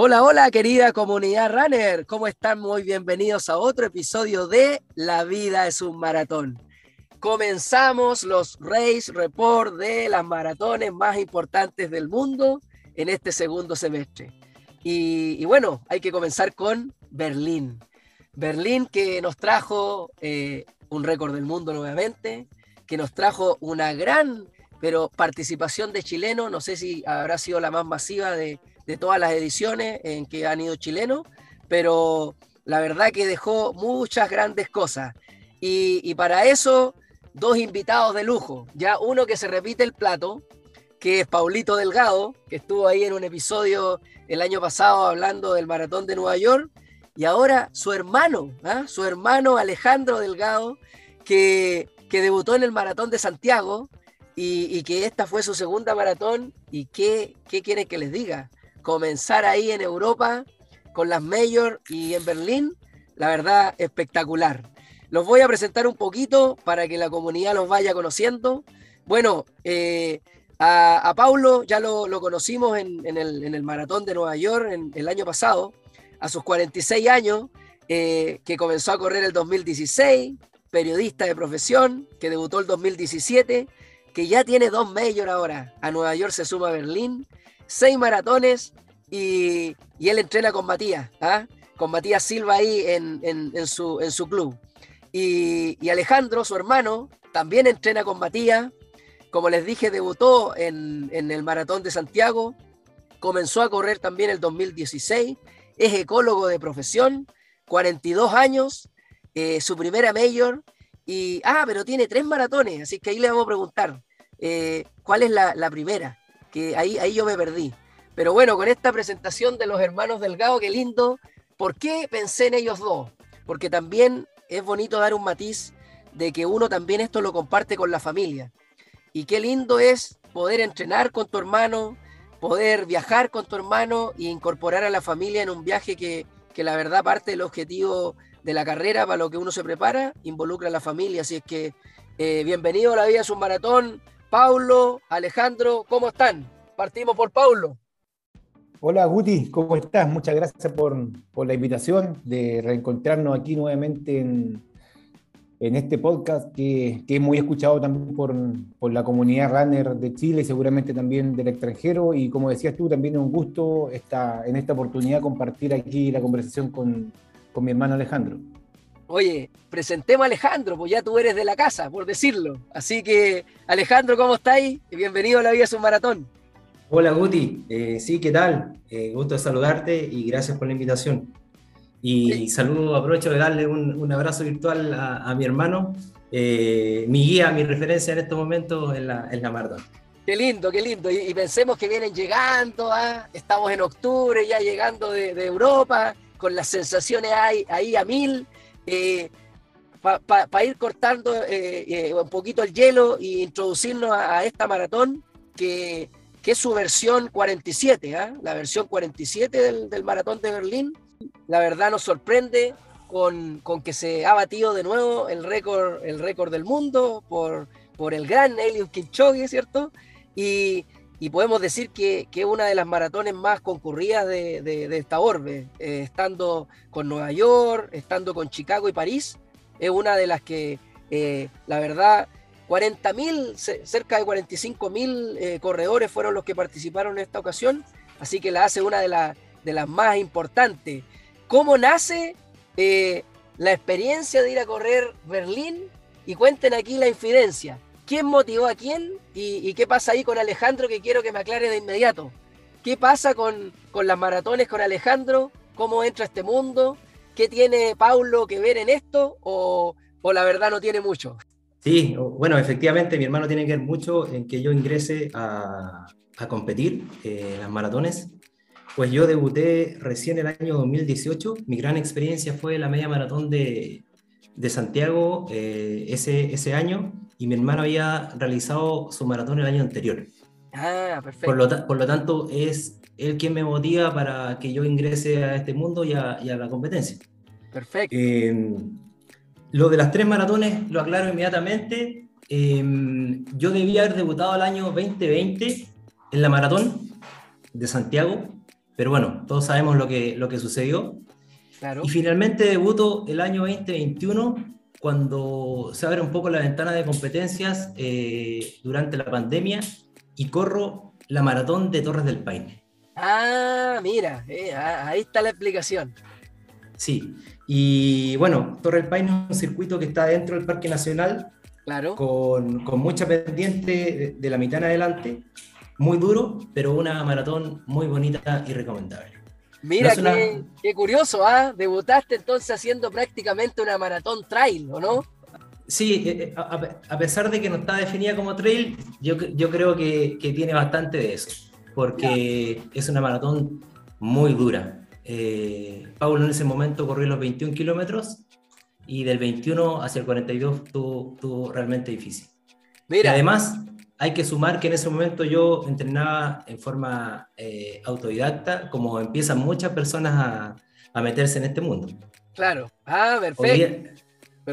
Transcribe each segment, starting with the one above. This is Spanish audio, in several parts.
Hola, hola, querida comunidad runner. ¿Cómo están? Muy bienvenidos a otro episodio de La vida es un maratón. Comenzamos los Race Report de las maratones más importantes del mundo en este segundo semestre. Y, bueno, hay que comenzar con Berlín. Berlín que nos trajo eh, un récord del mundo nuevamente, que nos trajo una gran pero participación de chilenos, no sé si habrá sido la más masiva de, de todas las ediciones en que han ido chilenos, pero la verdad que dejó muchas grandes cosas. Y, para eso, dos invitados de lujo. Ya uno que se repite el plato, que es Paulito Delgado, que estuvo ahí en un episodio el año pasado hablando del maratón de Nueva York, y ahora su hermano, ¿ah? su hermano Alejandro Delgado, que, que, debutó en el maratón de Santiago y, que esta fue su segunda maratón. ¿Y qué, qué quieren que les diga? Comenzar ahí en Europa con las Major y en Berlín, la verdad espectacular. Los voy a presentar un poquito para que la comunidad los vaya conociendo. Bueno, eh, a, Paulo ya lo, conocimos en, el, maratón de Nueva York en, el año pasado, a sus 46 años, eh, que comenzó a correr el 2016, periodista de profesión, que debutó el 2017, que ya tiene dos Major ahora. A Nueva York se suma Berlín seis maratones y, él entrena con Matías, ¿ah? con Matías Silva ahí en, su, en su club. Y, Alejandro, su hermano, también entrena con Matías. Como les dije, debutó en, el Maratón de Santiago, comenzó a correr también el 2016, es ecólogo de profesión, 42 años, eh, su primera mayor, y, ah, pero tiene tres maratones, así que ahí le vamos a preguntar, eh, ¿cuál es la primera? Que ahí, ahí yo me perdí. Pero bueno, con esta presentación de los hermanos Delgado, qué lindo. ¿Por qué pensé en ellos dos? Porque también es bonito dar un matiz de que uno también esto lo comparte con la familia. Y qué lindo es poder entrenar con tu hermano, poder viajar con tu hermano e incorporar a la familia en un viaje que, que la verdad parte del objetivo de la carrera para lo que uno se prepara, involucra a la familia. Así es que eh, bienvenido a la vida es un maratón. Paulo, Alejandro, ¿cómo están? Partimos por Paulo. Hola Guti, ¿cómo estás? Muchas gracias por, la invitación de reencontrarnos aquí nuevamente en, este podcast que, es muy escuchado también por, la comunidad runner de Chile y seguramente también del extranjero. Y como decías tú, también es un gusto en esta oportunidad compartir aquí la conversación con, con mi hermano Alejandro. Oye, presentemos a Alejandro, pues ya tú eres de la casa, por decirlo. Así que, Alejandro, ¿cómo estáis? Bienvenido a La Vida es un Maratón. Hola Guti, eh, sí, ¿qué tal? Eh, gusto de saludarte y gracias por la invitación. Y saludo, aprovecho de darle un, abrazo virtual a, mi hermano, eh, mi guía, mi referencia en estos momentos en la, en la maratón. Qué lindo, qué lindo. Y, pensemos que vienen llegando, ¿ah? estamos en octubre ya llegando de, Europa, con las sensaciones ahí, ahí a mil eh, para ir cortando eh, eh, un poquito el hielo e introducirnos a, esta maratón que, es su versión 47, ¿ah? la versión 47 del, maratón de Berlín. La verdad nos sorprende con, que se ha batido de nuevo el récord, el récord del mundo por, por el gran Eliud Kipchoge, ¿cierto? Y, podemos decir que, es una de las maratones más concurridas de, esta orbe, estando con Nueva York, estando con Chicago y París, es una de las que, eh, la verdad, 40.000, cerca de 45.000 eh, corredores fueron los que participaron en esta ocasión, así que la hace una de, de las más importantes. ¿Cómo nace eh, la experiencia de ir a correr Berlín? Y cuenten aquí la infidencia. ¿Quién motivó a quién? ¿Y, qué pasa ahí con Alejandro? Que quiero que me aclare de inmediato. ¿Qué pasa con, con las maratones con Alejandro? ¿Cómo entra a este mundo? ¿Qué tiene Paulo que ver en esto o, la verdad no tiene mucho? Sí, bueno, efectivamente mi hermano tiene que ver mucho en que yo ingrese a, competir eh, en las maratones. Pues yo debuté recién el año 2018. Mi gran experiencia fue la media maratón de, Santiago eh, ese, ese año y mi hermano había realizado su maratón el año anterior. Ah, perfecto. Por lo, por lo tanto, es él quien me motiva para que yo ingrese a este mundo y a, la competencia. Perfecto. Eh, lo de las tres maratones lo aclaro inmediatamente. Eh, yo debía haber debutado el año 2020 en la maratón de Santiago, pero bueno, todos sabemos lo que, lo que sucedió. Claro. Y finalmente debuto el año 2021 cuando se abre un poco la ventana de competencias eh, durante la pandemia y corro la maratón de Torres del Paine. Ah, mira, eh, ahí está la explicación. Sí, y bueno, Torres del Paine es un circuito que está dentro del Parque Nacional, claro. con, con mucha pendiente de, la mitad en adelante, muy duro, pero una maratón muy bonita y recomendable. Mira, qué, curioso, ¿ah? Debutaste entonces haciendo prácticamente una maratón trail, ¿o no? Sí, eh, eh, a, pesar de que no está definida como trail, yo, yo creo que, que tiene bastante de eso, porque es una maratón muy dura. Eh, Pablo en ese momento corrió los 21 kilómetros y del 21 hacia el 42 estuvo, realmente difícil. Mira. Y además, hay que sumar que en ese momento yo entrenaba en forma eh, autodidacta, como empiezan muchas personas a, a, meterse en este mundo. Claro, ah, perfecto.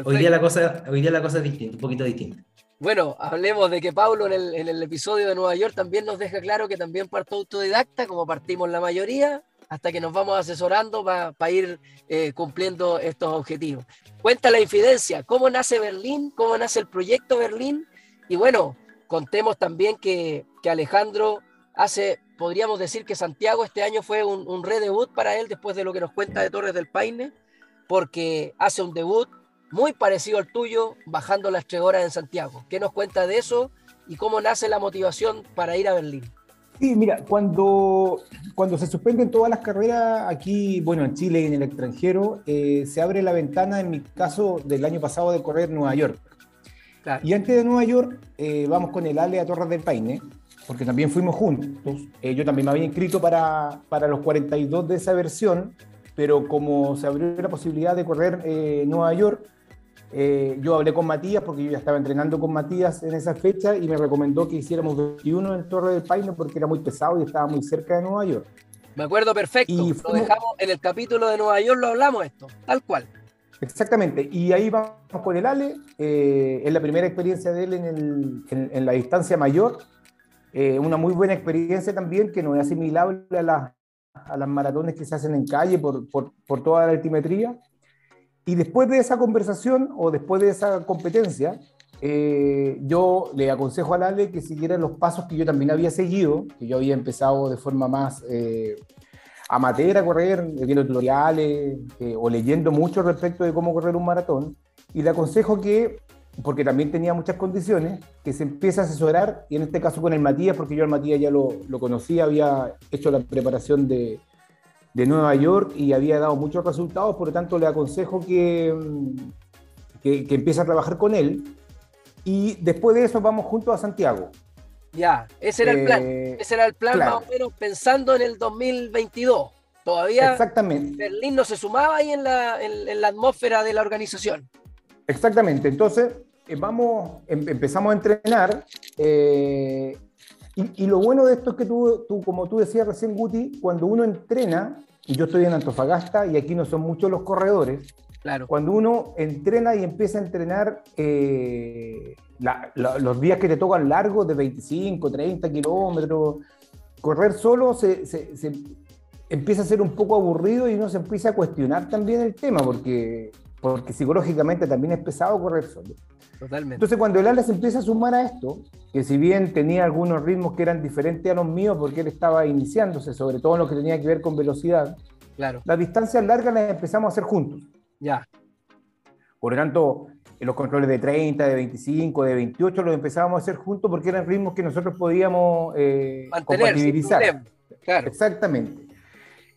Hoy día, la, cosa, hoy día la cosa es distinta, un poquito distinta. Bueno, hablemos de que Pablo en el, en el episodio de Nueva York también nos deja claro que también partió autodidacta, como partimos la mayoría, hasta que nos vamos asesorando para ir eh, cumpliendo estos objetivos. Cuenta la infidencia, cómo nace Berlín, cómo nace el proyecto Berlín, y bueno, contemos también que, Alejandro hace, podríamos decir que Santiago este año fue un, un redebut para él después de lo que nos cuenta de Torres del Paine, porque hace un debut muy parecido al tuyo, bajando las tres horas en Santiago. ¿Qué nos cuenta de eso y cómo nace la motivación para ir a Berlín? Sí, mira, cuando, cuando se suspenden todas las carreras aquí, bueno, en Chile y en el extranjero, eh, se abre la ventana, en mi caso, del año pasado de correr Nueva York. Y antes de Nueva York, eh, vamos con el Ale a Torres del Paine, porque también fuimos juntos. Eh, yo también me había inscrito para, para, los 42 de esa versión, pero como se abrió la posibilidad de correr Nueva York, yo hablé con Matías, porque yo ya estaba entrenando con Matías en esa fecha, y me recomendó que hiciéramos 21 en Torres del Paine porque era muy pesado y estaba muy cerca de Nueva York. Me acuerdo perfecto. Y lo dejamos en el capítulo de Nueva York, lo hablamos esto, tal cual. Exactamente, y ahí vamos con el Ale, eh, es la primera experiencia de él en, la distancia mayor, eh, una muy buena experiencia también que no es asimilable a, las maratones que se hacen en calle por, toda la altimetría. Y después de esa conversación o después de esa competencia, eh, yo le aconsejo al Ale que siguiera los pasos que yo también había seguido, que yo había empezado de forma más amateur a correr, viendo tutoriales eh, o leyendo mucho respecto de cómo correr un maratón. Y le aconsejo que, porque también tenía muchas condiciones, que se empiece a asesorar, y en este caso con el Matías, porque yo al Matías ya lo, lo conocía, había hecho la preparación de, de, Nueva York y había dado muchos resultados, por lo tanto le aconsejo que, que, que empiece a trabajar con él. Y después de eso vamos juntos a Santiago. Ya, ese era el plan. Eh, ese era el plan más o menos pensando en el 2022. Todavía Exactamente. Berlín no se sumaba ahí en la, en, la atmósfera de la organización. Exactamente. Entonces, eh, vamos, em, empezamos a entrenar. Eh, y, lo bueno de esto es que tú, tú, como tú decías recién, Guti, cuando uno entrena, y yo estoy en Antofagasta y aquí no son muchos los corredores, claro. cuando uno entrena y empieza a entrenar los días que te tocan largos de 25, 30 kilómetros, correr solo se, empieza a ser un poco aburrido y uno se empieza a cuestionar también el tema, porque, porque psicológicamente también es pesado correr solo. Totalmente. Entonces, cuando el ala se empieza a sumar a esto, que si bien tenía algunos ritmos que eran diferentes a los míos, porque él estaba iniciándose, sobre todo en lo que tenía que ver con velocidad, claro. las distancias largas las empezamos a hacer juntos. Ya. Por lo tanto, los controles de 30, de 25, de 28 los empezábamos a hacer juntos porque eran ritmos que nosotros podíamos eh, compatibilizar. Claro. Exactamente.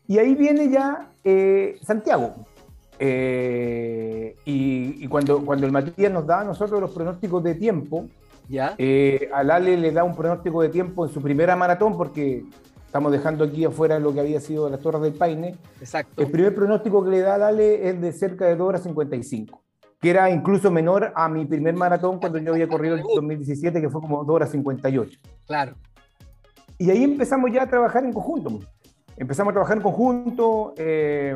Y ahí viene ya eh, Santiago. Eh, y, cuando, cuando el Matías nos da a nosotros los pronósticos de tiempo, ¿Ya? Eh, al Ale le da un pronóstico de tiempo en su primera maratón porque estamos dejando aquí afuera lo que había sido las Torres del Paine. Exacto. El primer pronóstico que le da al Ale es de cerca de 2 horas 55 que era incluso menor a mi primer maratón cuando yo había corrido en 2017, que fue como 2 horas 58. Claro. Y ahí empezamos ya a trabajar en conjunto. Empezamos a trabajar en conjunto, eh,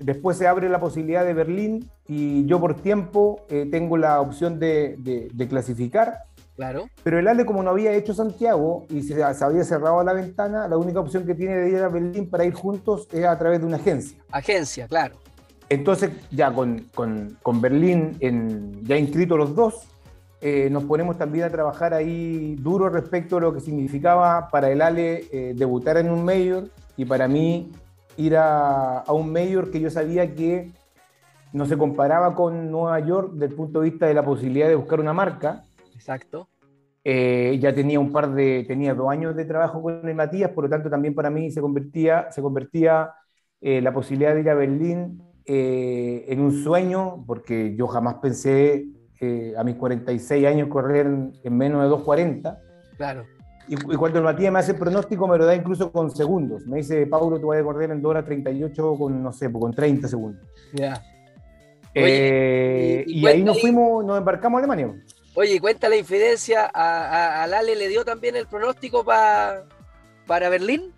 después se abre la posibilidad de Berlín y yo por tiempo eh, tengo la opción de, de, clasificar Claro. Pero el Ale, como no había hecho Santiago y se, se había cerrado la ventana, la única opción que tiene de ir a Berlín para ir juntos es a través de una agencia. Agencia, claro. Entonces, ya con, con, con Berlín en, ya inscritos los dos, eh, nos ponemos también a trabajar ahí duro respecto a lo que significaba para el Ale eh, debutar en un mayor y para mí ir a, a, un mayor que yo sabía que no se comparaba con Nueva York desde el punto de vista de la posibilidad de buscar una marca. Exacto. Eh, ya tenía un par de, tenía dos años de trabajo con el Matías, por lo tanto también para mí se convertía, se convertía la posibilidad de ir a Berlín eh, en un sueño, porque yo jamás pensé eh, a mis 46 años correr en, en menos de 2.40. Claro. Y, y, cuando el Matías me hace el pronóstico, me lo da incluso con segundos. Me dice, Paulo, tú vas a correr en 2 horas 38 con, no sé, con 30 segundos. Ya. Eh, y, y, y ahí nos fuimos, nos embarcamos a Alemania. Oye, cuenta la infidencia, a, a, a Lale le dio también el pronóstico pa, para Berlín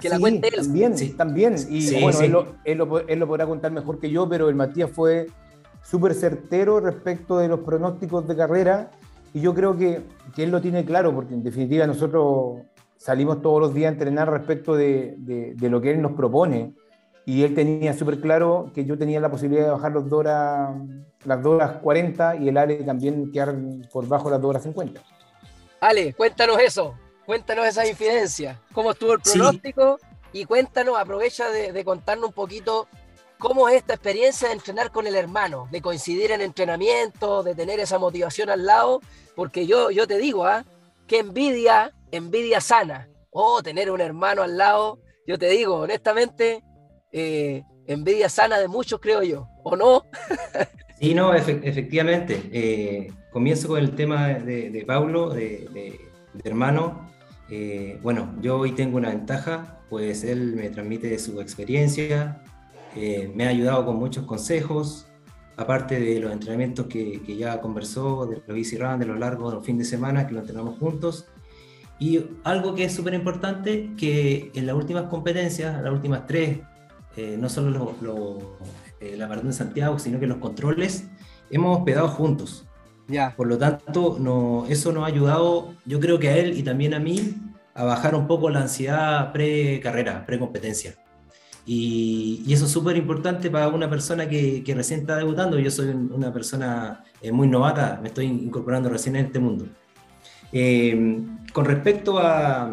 que la sí, cuente él. También, sí. también. Y sí, bueno, sí. Él, lo, él, lo, él, lo, podrá contar mejor que yo, pero el Matías fue súper certero respecto de los pronósticos de carrera y yo creo que, que, él lo tiene claro, porque en definitiva nosotros salimos todos los días a entrenar respecto de, de, de lo que él nos propone y él tenía súper claro que yo tenía la posibilidad de bajar los horas, las 2 horas 40 y el Ale también quedar por bajo las 2 horas 50. Ale, cuéntanos eso. Cuéntanos esa infidencia, cómo estuvo el pronóstico sí. y cuéntanos, aprovecha de, de, contarnos un poquito cómo es esta experiencia de entrenar con el hermano, de coincidir en entrenamiento, de tener esa motivación al lado, porque yo, yo te digo, ¿ah? qué envidia, envidia sana, oh, tener un hermano al lado, yo te digo, honestamente, eh, envidia sana de muchos, creo yo, ¿o no? sí, no, efe efectivamente. Eh, comienzo con el tema de, de Paulo, de, hermano. Eh, bueno, yo hoy tengo una ventaja, pues él me transmite su experiencia, eh, me ha ayudado con muchos consejos, aparte de los entrenamientos que, que ya conversó, de los easy run, de los largos, de los fines de semana, que lo entrenamos juntos. Y algo que es súper importante, que en las últimas competencias, las últimas tres, eh, no solo lo, lo, eh, la maratón de Santiago, sino que los controles, hemos hospedado juntos. Yeah. Por lo tanto, no, eso nos ha ayudado, yo creo que a él y también a mí, a bajar un poco la ansiedad pre-carrera, pre-competencia. Y, y, eso es súper importante para una persona que, que, recién está debutando. Yo soy una persona eh, muy novata, me estoy incorporando recién en este mundo. Eh, con respecto a,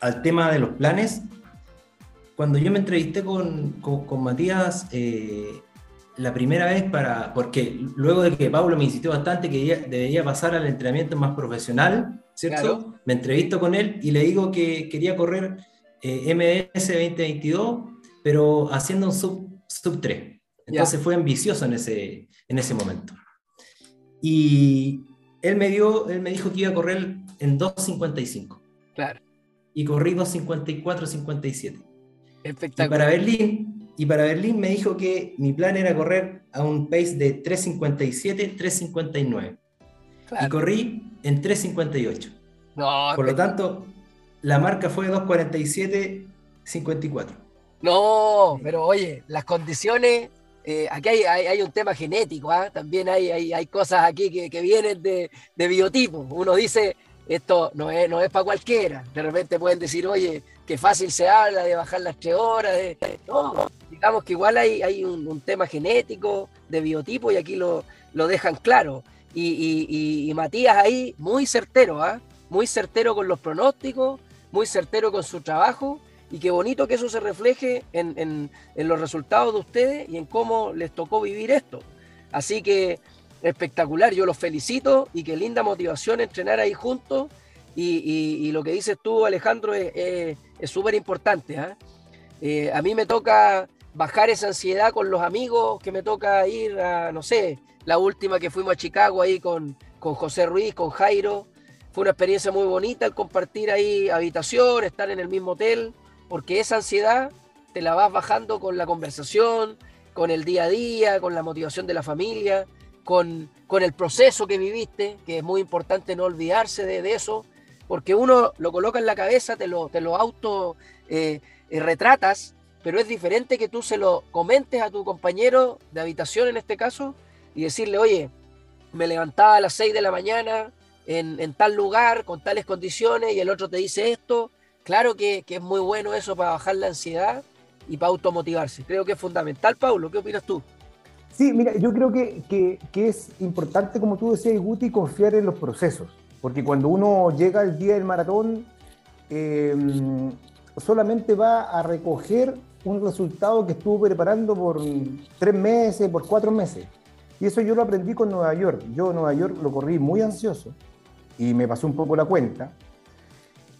al tema de los planes, cuando yo me entrevisté con, con, con Matías, eh, la primera vez para, porque luego de que Pablo me insistió bastante que debería pasar al entrenamiento más profesional, ¿cierto? Claro. Me entrevisto con él y le digo que quería correr eh, MS 2022, pero haciendo un sub, sub 3. Entonces ya. fue ambicioso en ese, en ese momento. Y él me, dio, él me dijo que iba a correr en 2.55. Claro. Y corrí 2.54-57. Espectacular. Y para Berlín y para Berlín me dijo que mi plan era correr a un pace de 3.57, 3.59. Claro. Y corrí en 3.58. No, Por lo tanto, la marca fue 2.47, 54. No, pero oye, las condiciones, eh, aquí hay, hay, hay, un tema genético, ¿eh? también hay, hay, cosas aquí que, que vienen de, de, biotipo. Uno dice, esto no es, no es para cualquiera. De repente pueden decir, oye, qué fácil se habla de bajar las tres horas. De... No, digamos que igual hay, un, tema genético, de biotipo, y aquí lo, lo dejan claro. Y, Matías ahí, muy certero, ¿eh? muy certero con los pronósticos, muy certero con su trabajo, y qué bonito que eso se refleje en, en, los resultados de ustedes y en cómo les tocó vivir esto. Así que espectacular, yo los felicito y qué linda motivación entrenar ahí juntos. Y lo que dices tú, Alejandro, es súper importante. ¿eh? Eh, a mí me toca bajar esa ansiedad con los amigos, que me toca ir a, no sé, la última que fuimos a Chicago ahí con, con José Ruiz, con Jairo. Fue una experiencia muy bonita el compartir ahí habitación, estar en el mismo hotel, porque esa ansiedad te la vas bajando con la conversación, con el día a día, con la motivación de la familia con, con, el proceso que viviste, que es muy importante no olvidarse de eso, porque uno lo coloca en la cabeza, te lo, te lo auto eh, eh, retratas, pero es diferente que tú se lo comentes a tu compañero de habitación en este caso y decirle, oye, me levantaba a las 6 de la mañana, en, tal lugar, con tales condiciones, y el otro te dice esto. Claro que, es muy bueno eso para bajar la ansiedad y para automotivarse. Creo que es fundamental, Paulo. ¿Qué opinas tú? Sí, mira, yo creo que, es importante, como tú decías, Guti, confiar en los procesos. Porque cuando uno llega al día del maratón, em, solamente va a recoger un resultado que estuvo preparando por tres meses, por cuatro meses. Y eso yo lo aprendí con Nueva York. Yo Nueva York lo corrí muy ansioso y me pasó un poco la cuenta.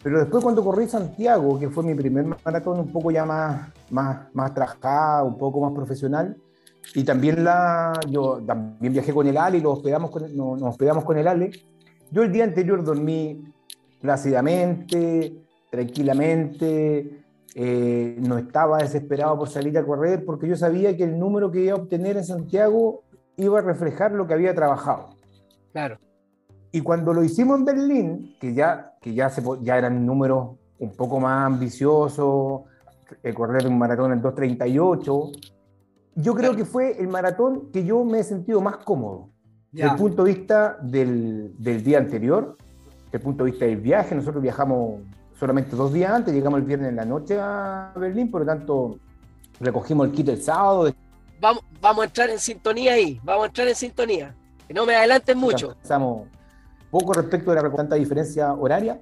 Pero después cuando corrí Santiago, que fue mi primer maratón un poco ya más, más, más trabajado, un poco más profesional, y también la, yo también viajé con el Ale y hospedamos con, nos, hospedamos con el Ale, yo el día anterior dormí plácidamente, tranquilamente, eh, no estaba desesperado por salir a correr porque yo sabía que el número que iba a obtener en Santiago iba a reflejar lo que había trabajado. Claro. Y cuando lo hicimos en Berlín, que ya, que ya, se, ya eran números un poco más ambiciosos, el correr un maratón en 2.38, yo creo que fue el maratón que yo me he sentido más cómodo. Desde el punto de vista del, del, día anterior, desde el punto de vista del viaje, nosotros viajamos solamente dos días antes, llegamos el viernes en la noche a Berlín, por lo tanto recogimos el kit el sábado. Vamos, vamos a entrar en sintonía ahí, vamos a entrar en sintonía. Que no me adelanten mucho. Estamos poco respecto de la tanta diferencia horaria.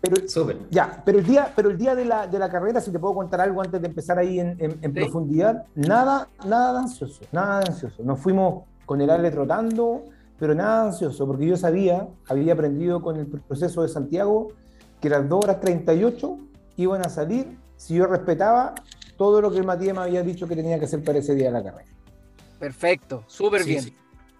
Pero, ya, pero el día, pero el día de, la, de la carrera, si te puedo contar algo antes de empezar ahí en, en, profundidad, nada, nada ansioso, nada ansioso. Nos fuimos con el Ale trotando, pero nada ansioso, porque yo sabía, había aprendido con el proceso de Santiago, que las 2 horas 38 iban a salir si yo respetaba todo lo que el Matías me había dicho que tenía que hacer para ese día de la carrera. Perfecto, súper bien.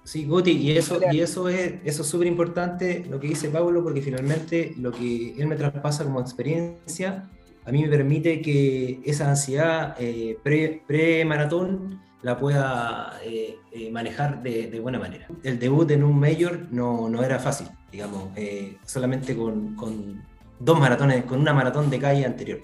Sí. Guti, y eso, y eso es eso súper importante lo que dice Pablo, porque finalmente lo que él me traspasa como experiencia, a mí me permite que esa ansiedad eh, pre-maratón la pueda eh, eh, manejar de, buena manera. El debut en un mayor no, no era fácil, digamos, solamente con, dos maratones, con una maratón de calle anterior.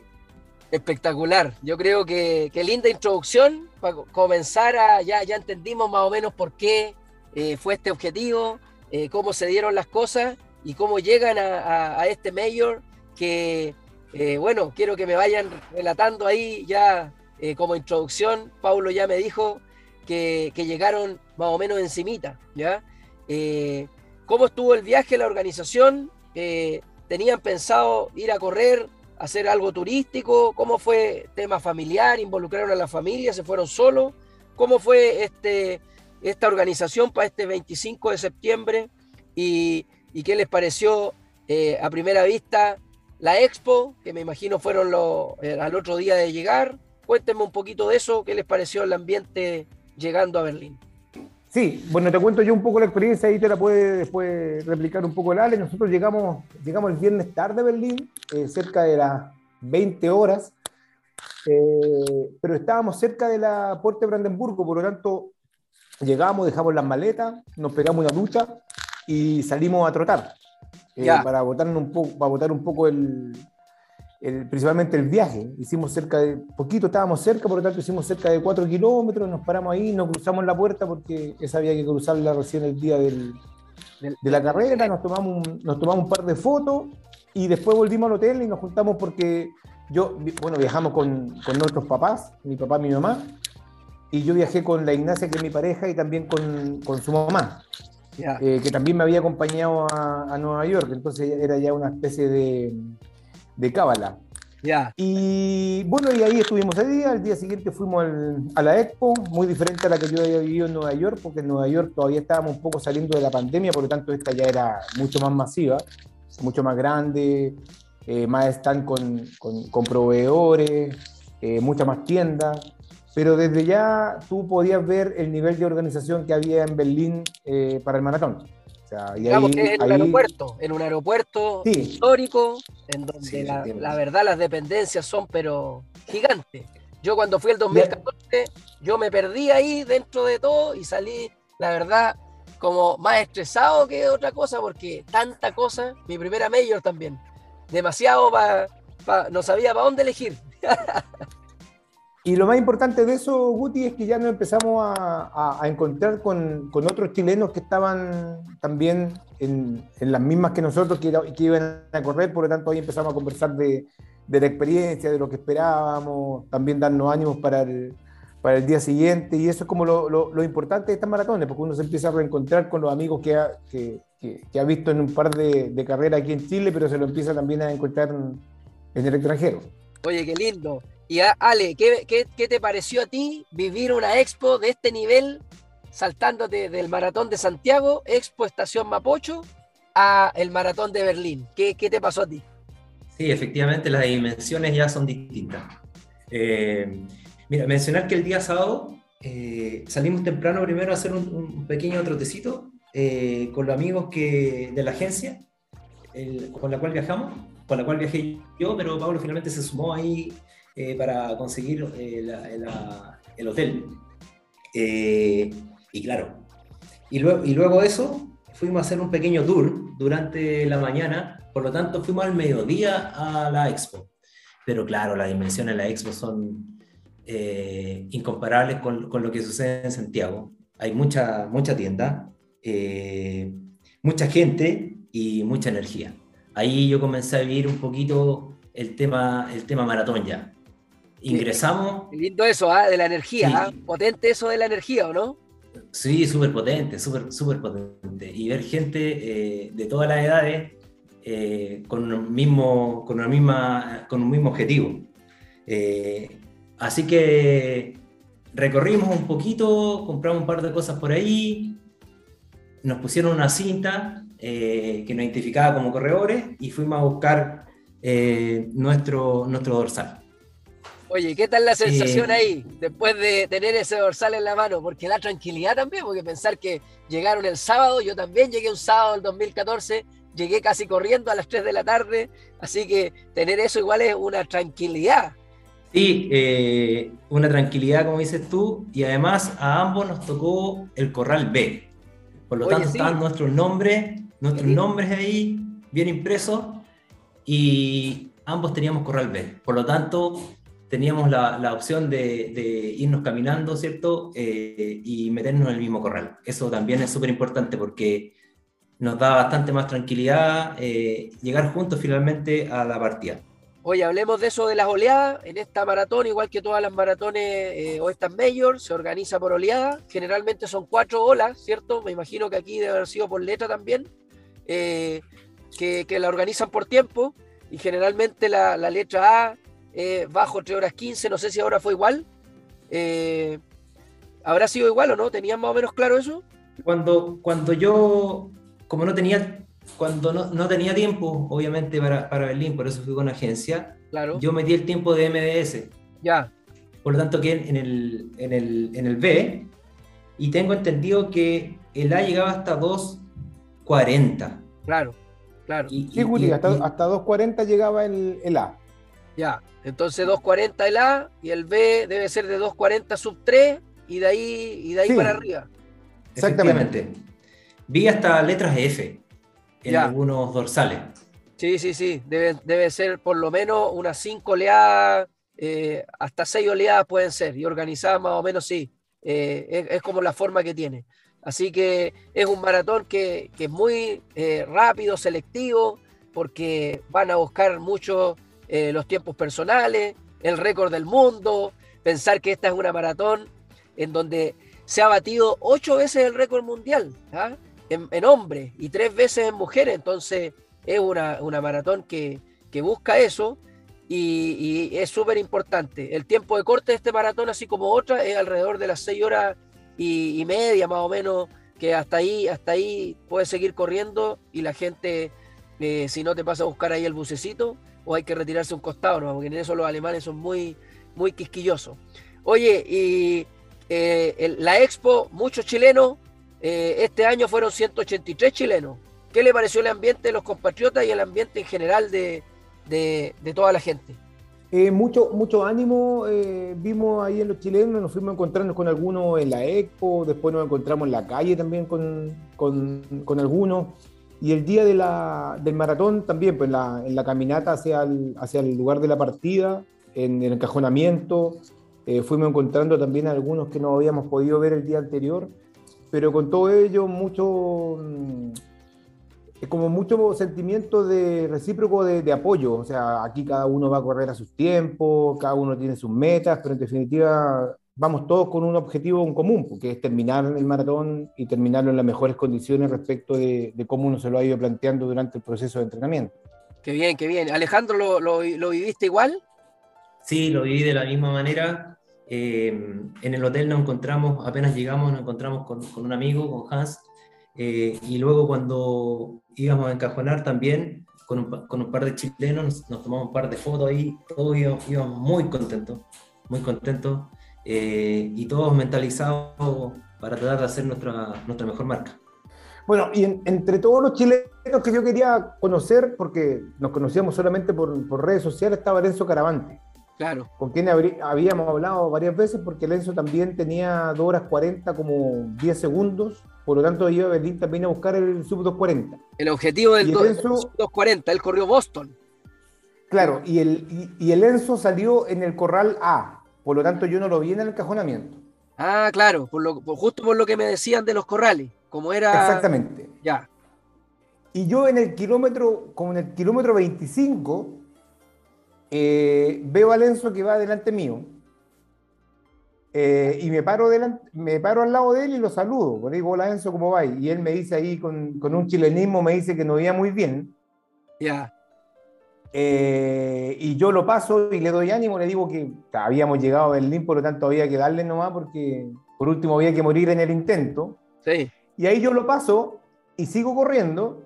Espectacular. Yo creo que, qué linda introducción para comenzar a, ya, ya entendimos más o menos por qué eh, fue este objetivo, eh, cómo se dieron las cosas y cómo llegan a, este mayor que, eh, bueno, quiero que me vayan relatando ahí ya como introducción. Paulo ya me dijo que, llegaron más o menos encimita, ¿ya? ¿Cómo estuvo el viaje, la organización? ¿Tenían pensado ir a correr hacer algo turístico? ¿Cómo fue tema familiar? ¿Involucraron a la familia? ¿Se fueron solos? ¿Cómo fue este, esta organización para este 25 de septiembre? ¿Y, qué les pareció eh, a primera vista la expo? Que me imagino fueron eh, al otro día de llegar. Cuéntenme un poquito de eso. ¿Qué les pareció el ambiente llegando a Berlín? Sí, bueno, te cuento yo un poco la experiencia, ahí te la puede después replicar un poco el Ale. Nosotros llegamos, llegamos el viernes tarde a Berlín, eh, cerca de las 20 horas, eh, pero estábamos cerca de la puerta de Brandenburgo, por lo tanto, llegamos, dejamos las maletas, nos pegamos una ducha y salimos a trotar eh, para, botar un poco, para botar un poco el, principalmente el viaje. Hicimos cerca de, poquito estábamos cerca, por lo tanto hicimos cerca de 4 kilómetros, nos paramos ahí, nos cruzamos la puerta porque esa había que cruzarla recién el día del, de la carrera, nos tomamos, un, nos tomamos un par de fotos y después volvimos al hotel y nos juntamos porque yo, bueno, viajamos con, con nuestros papás, mi papá y mi mamá, y yo viajé con la Ignacia, que es mi pareja, y también con, con su mamá. Eh, que también me había acompañado a, a Nueva York, entonces era ya una especie de, de Cábala. Ya. Y bueno, y ahí estuvimos ese día. Al día siguiente fuimos a la Expo, muy diferente a la que yo había vivido en Nueva York, porque en Nueva York todavía estábamos un poco saliendo de la pandemia, por lo tanto, esta ya era mucho más masiva, mucho más grande, eh, más están con, con, proveedores, eh, muchas más tiendas. Pero desde ya tú podías ver el nivel de organización que había en Berlín eh, para el maratón. Digamos que es en un aeropuerto, en un aeropuerto histórico, en donde la, verdad las dependencias son pero gigantes. Yo cuando fui el 2014, yo me perdí ahí dentro de todo y salí, la verdad, como más estresado que otra cosa, porque tanta cosa, mi primera mayor también, demasiado para, no sabía para dónde elegir. Y lo más importante de eso, Guti, es que ya nos empezamos a, encontrar con, otros chilenos que estaban también en, las mismas que nosotros, que, iban a correr, por lo tanto ahí empezamos a conversar de, la experiencia, de lo que esperábamos, también darnos ánimos para el, día siguiente, y eso es como lo, importante de estas maratones, porque uno se empieza a reencontrar con los amigos que ha, que, visto en un par de, carreras aquí en Chile, pero se lo empieza también a encontrar en, en el extranjero. Oye, qué lindo. Y Ale, ¿qué, te pareció a ti vivir una expo de este nivel, saltándote del maratón de Santiago, Expo Estación Mapocho, a el maratón de Berlín? ¿Qué, te pasó a ti? Sí, efectivamente las dimensiones ya son distintas. Eh, mira, mencionar que el día sábado eh, salimos temprano primero a hacer un, pequeño trotecito eh, con los amigos que, de la agencia con la cual viajamos, con la cual viajé yo, pero Pablo finalmente se sumó ahí eh, para conseguir eh, el hotel. Eh, y claro, y luego, y luego de eso fuimos a hacer un pequeño tour durante la mañana, por lo tanto fuimos al mediodía a la expo. Pero claro, las dimensiones de la expo son incomparables con, con, lo que sucede en Santiago. Hay mucha, mucha tienda, mucha gente y mucha energía. Ahí yo comencé a vivir un poquito el tema, el tema maratón ya ingresamos. lindo eso, ¿ah? de la energía, ¿ah? potente eso de la energía, ¿o no? Sí, súper potente, súper súper potente. Y ver gente eh, de todas las edades eh, con, un mismo, con, una misma, con un mismo objetivo. Eh, así que recorrimos un poquito, compramos un par de cosas por ahí, nos pusieron una cinta que nos identificaba como corredores y fuimos a buscar nuestro, nuestro dorsal. Oye, ¿qué tal la sensación ahí después de tener ese dorsal en la mano? Porque la tranquilidad también, porque pensar que llegaron el sábado, yo también llegué un sábado del 2014, llegué casi corriendo a las 3 de la tarde, así que tener eso igual es una tranquilidad. Sí, eh, una tranquilidad como dices tú, y además a ambos nos tocó el Corral B. Por lo tanto, estaban nuestros nombres, nuestros nombres ahí bien impresos, y ambos teníamos Corral B. Por lo tanto, teníamos la, la opción de, de, irnos caminando, ¿cierto? Eh, y meternos en el mismo corral. Eso también es súper importante porque nos da bastante más tranquilidad eh, llegar juntos finalmente a la partida. Oye, hablemos de eso de las oleadas. En esta maratón, igual que todas las maratones eh, o estas majors, se organiza por oleada. Generalmente son cuatro olas, ¿cierto? Me imagino que aquí debe haber sido por letra también, que, que, la organizan por tiempo. Y generalmente la, la letra A eh, bajo 3 horas 15, no sé si ahora fue igual. Eh, ¿Habrá sido igual o no? ¿Tenían más o menos claro eso? Cuando, cuando yo, como no tenía, cuando no, tenía tiempo, obviamente, para, para, Berlín, por eso fui con agencia, claro. yo metí el tiempo de MDS. Ya. Por lo tanto, que en el, en el, en el B, y tengo entendido que el A llegaba hasta 2.40. Claro, claro. Y, sí, hasta, hasta 2.40 llegaba el, el A. Ya, entonces 240 el A y el B debe ser de 240 sub 3 y de ahí, y de ahí para arriba. Exactamente. Vi hasta letras F en algunos dorsales. Sí, sí, sí. Debe, debe ser por lo menos unas 5 oleadas, eh, hasta 6 oleadas pueden ser. Y organizadas más o menos sí. Eh, es, como la forma que tiene. Así que es un maratón que, es muy eh, rápido, selectivo, porque van a buscar mucho eh, los tiempos personales, el récord del mundo, pensar que esta es una maratón en donde se ha batido ocho veces el récord mundial ¿ah? en, hombres y tres veces en mujeres, entonces es una, maratón que, busca eso y, es súper importante. El tiempo de corte de este maratón, así como otra, es alrededor de las seis horas y, media más o menos, que hasta ahí, hasta ahí puedes seguir corriendo y la gente, eh, si no te pasa a buscar ahí el bucecito, o hay que retirarse un costado, ¿no? porque en eso los alemanes son muy, muy quisquillosos. Oye, y eh, la expo, muchos chilenos, eh, este año fueron 183 chilenos. ¿Qué le pareció el ambiente de los compatriotas y el ambiente en general de, toda la gente? Eh, mucho, mucho ánimo vimos ahí en los chilenos, nos fuimos a encontrarnos con algunos en la expo, después nos encontramos en la calle también con, con, con algunos. Y el día de la, del maratón también, pues en la, en la caminata hacia el, hacia el lugar de la partida, en el encajonamiento, Eh, fuimos encontrando también algunos que no habíamos podido ver el día anterior, pero con todo ello mucho, mm, como mucho sentimiento de recíproco de, de, apoyo. O sea, aquí cada uno va a correr a sus tiempos, cada uno tiene sus metas, pero en definitiva vamos todos con un objetivo en común, que es terminar el maratón y terminarlo en las mejores condiciones respecto de, de cómo uno se lo ha ido planteando durante el proceso de entrenamiento. Qué bien, qué bien. Alejandro, ¿lo, lo, lo viviste igual? Sí, lo viví de la misma manera. Eh, en el hotel nos encontramos, apenas llegamos, nos encontramos con, con un amigo, con Hans, eh, y luego cuando íbamos a encajonar también, con un, con un par de chilenos, nos, nos, tomamos un par de fotos ahí, todos íbamos, íbamos muy contentos, muy contentos eh, y todos mentalizados para tratar de hacer nuestra, nuestra mejor marca. Bueno, y en, entre todos los chilenos que yo quería conocer, porque nos conocíamos solamente por, por redes sociales, estaba Lenzo Caravante. Claro. Con quien habíamos hablado varias veces, porque Lenzo también tenía 2 horas 40 como 10 segundos, por lo tanto iba a Berlín también a buscar el sub 240. El objetivo del, el Enzo, sub 240, él corrió Boston. Claro, y el, y, y el Enzo salió en el corral A, por lo tanto, yo no lo vi en el encajonamiento. Ah, claro, por lo, por, justo por lo que me decían de los corrales, como era. Exactamente. Ya. Y yo en el kilómetro, como en el kilómetro 25, eh, veo a Lenzo que va delante mío. Eh, y me paro, delante, me paro al lado de él y lo saludo. Le digo, hola Enzo, ¿cómo va? Y él me dice ahí con, con un chilenismo, me dice que no veía muy bien. Ya. Eh, y yo lo paso y le doy ánimo, le digo que habíamos llegado a Berlín, por lo tanto había que darle nomás porque por último había que morir en el intento. Sí. Y ahí yo lo paso y sigo corriendo.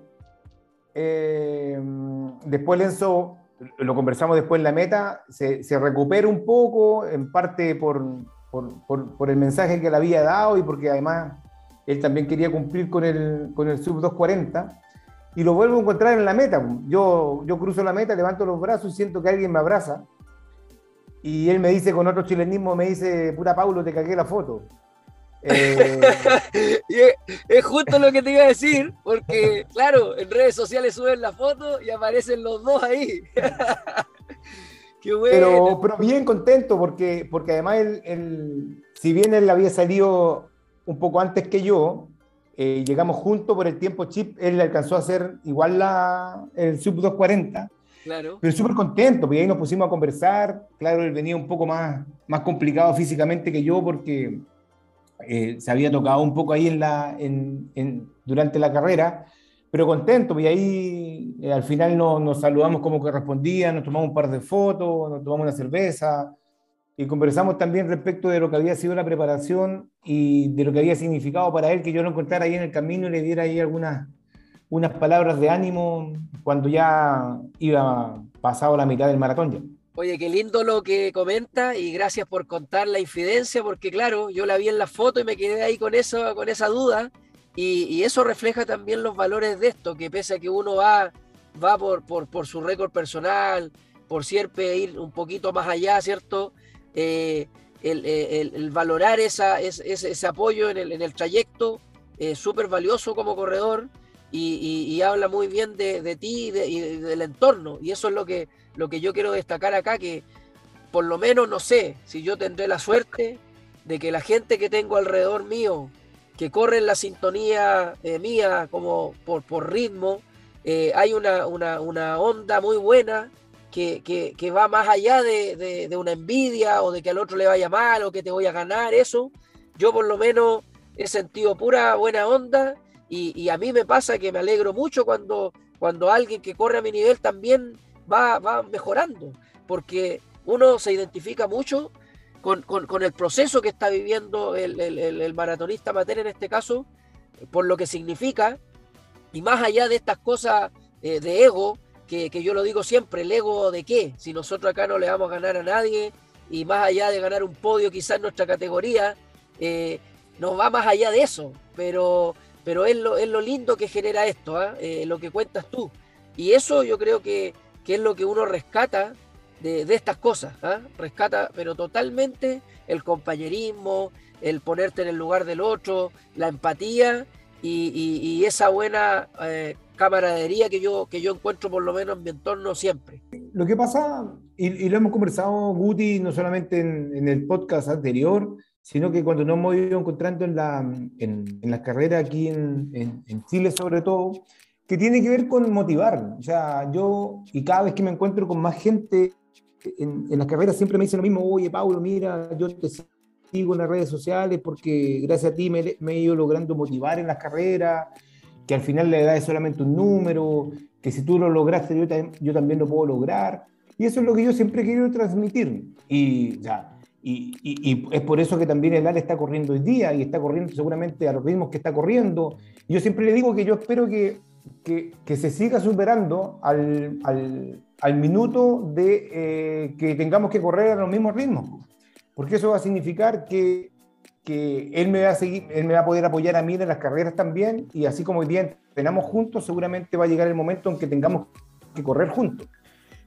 Eh, después Lenzo, lo conversamos después en la meta, se, se recupera un poco, en parte por, por, por, por, el mensaje que le había dado y porque además él también quería cumplir con el, con el sub 240 y lo vuelvo a encontrar en la meta. Yo, yo cruzo la meta, levanto los brazos y siento que alguien me abraza. Y él me dice con otro chilenismo, me dice, pura Paulo, te cagué la foto. Eh... es, es, justo lo que te iba a decir, porque claro, en redes sociales suben la foto y aparecen los dos ahí. Qué bueno. Pero, pero, bien contento, porque, porque además él, él, si bien él había salido un poco antes que yo, eh, llegamos juntos por el tiempo chip, él alcanzó a hacer igual la, el sub 240. Claro. Pero súper contento, porque ahí nos pusimos a conversar. Claro, él venía un poco más, más complicado físicamente que yo porque eh, se había tocado un poco ahí en la, en, en, durante la carrera, pero contento. Y ahí eh, al final nos, nos, saludamos como correspondía, nos tomamos un par de fotos, nos tomamos una cerveza y conversamos también respecto de lo que había sido la preparación y de lo que había significado para él que yo lo encontrara ahí en el camino y le diera ahí algunas unas palabras de ánimo cuando ya iba pasado la mitad del maratón ya. Oye, qué lindo lo que comenta y gracias por contar la infidencia, porque claro, yo la vi en la foto y me quedé ahí con, eso, con esa duda y, y eso refleja también los valores de esto, que pese a que uno va, va por, por, por su récord personal, por siempre ir un poquito más allá, ¿cierto? Eh, el, el, valorar ese, apoyo en el, trayecto eh, súper valioso como corredor y, habla muy bien de, ti y, de, y, del entorno. Y eso es lo que, lo que yo quiero destacar acá, que por lo menos no sé si yo tendré la suerte de que la gente que tengo alrededor mío, que corre en la sintonía eh, mía como por, ritmo, eh, hay una onda muy buena que, va más allá de, una envidia o de que al otro le vaya mal o que te voy a ganar, eso. Yo por lo menos he sentido pura buena onda y, a mí me pasa que me alegro mucho cuando, cuando alguien que corre a mi nivel también va, va mejorando, porque uno se identifica mucho con, con, con el proceso que está viviendo el, el, el, maratonista amateur en este caso, por lo que significa, y más allá de estas cosas eh, de ego, que, yo lo digo siempre, el ego de qué, si nosotros acá no le vamos a ganar a nadie y más allá de ganar un podio quizás nuestra categoría, eh, nos va más allá de eso, pero, pero es, lo, es lo lindo que genera esto, ¿eh? Eh, lo que cuentas tú. Y eso yo creo que, que es lo que uno rescata de, de estas cosas, ¿eh? rescata pero totalmente el compañerismo, el ponerte en el lugar del otro, la empatía y, esa buena camaradería que yo, que yo encuentro por lo menos en mi entorno siempre. Lo que pasa, y, lo hemos conversado, Guti, no solamente en, el podcast anterior, sino que cuando nos hemos ido encontrando en la, en, en la carrera aquí en, en, Chile sobre todo, que tiene que ver con motivar. O sea, yo, y cada vez que me encuentro con más gente en, en las carreras, siempre me dicen lo mismo, oye, Pablo, mira, yo te sigo en las redes sociales porque gracias a ti me, me he ido logrando motivar en las carreras, que al final la edad es solamente un número, que si tú lo lograste, yo, yo también lo puedo lograr. Y eso es lo que yo siempre quiero transmitir. Y, y, y, es por eso que también el ALE está corriendo hoy día y está corriendo seguramente a los ritmos que está corriendo. Yo siempre le digo que yo espero que, que, que se siga superando al, al, al minuto de eh, que tengamos que correr a los mismos ritmos. Porque eso va a significar que que él me va a seguir, él me va a poder apoyar a mí en las carreras también, y así como hoy día entrenamos juntos, seguramente va a llegar el momento en que tengamos que correr juntos.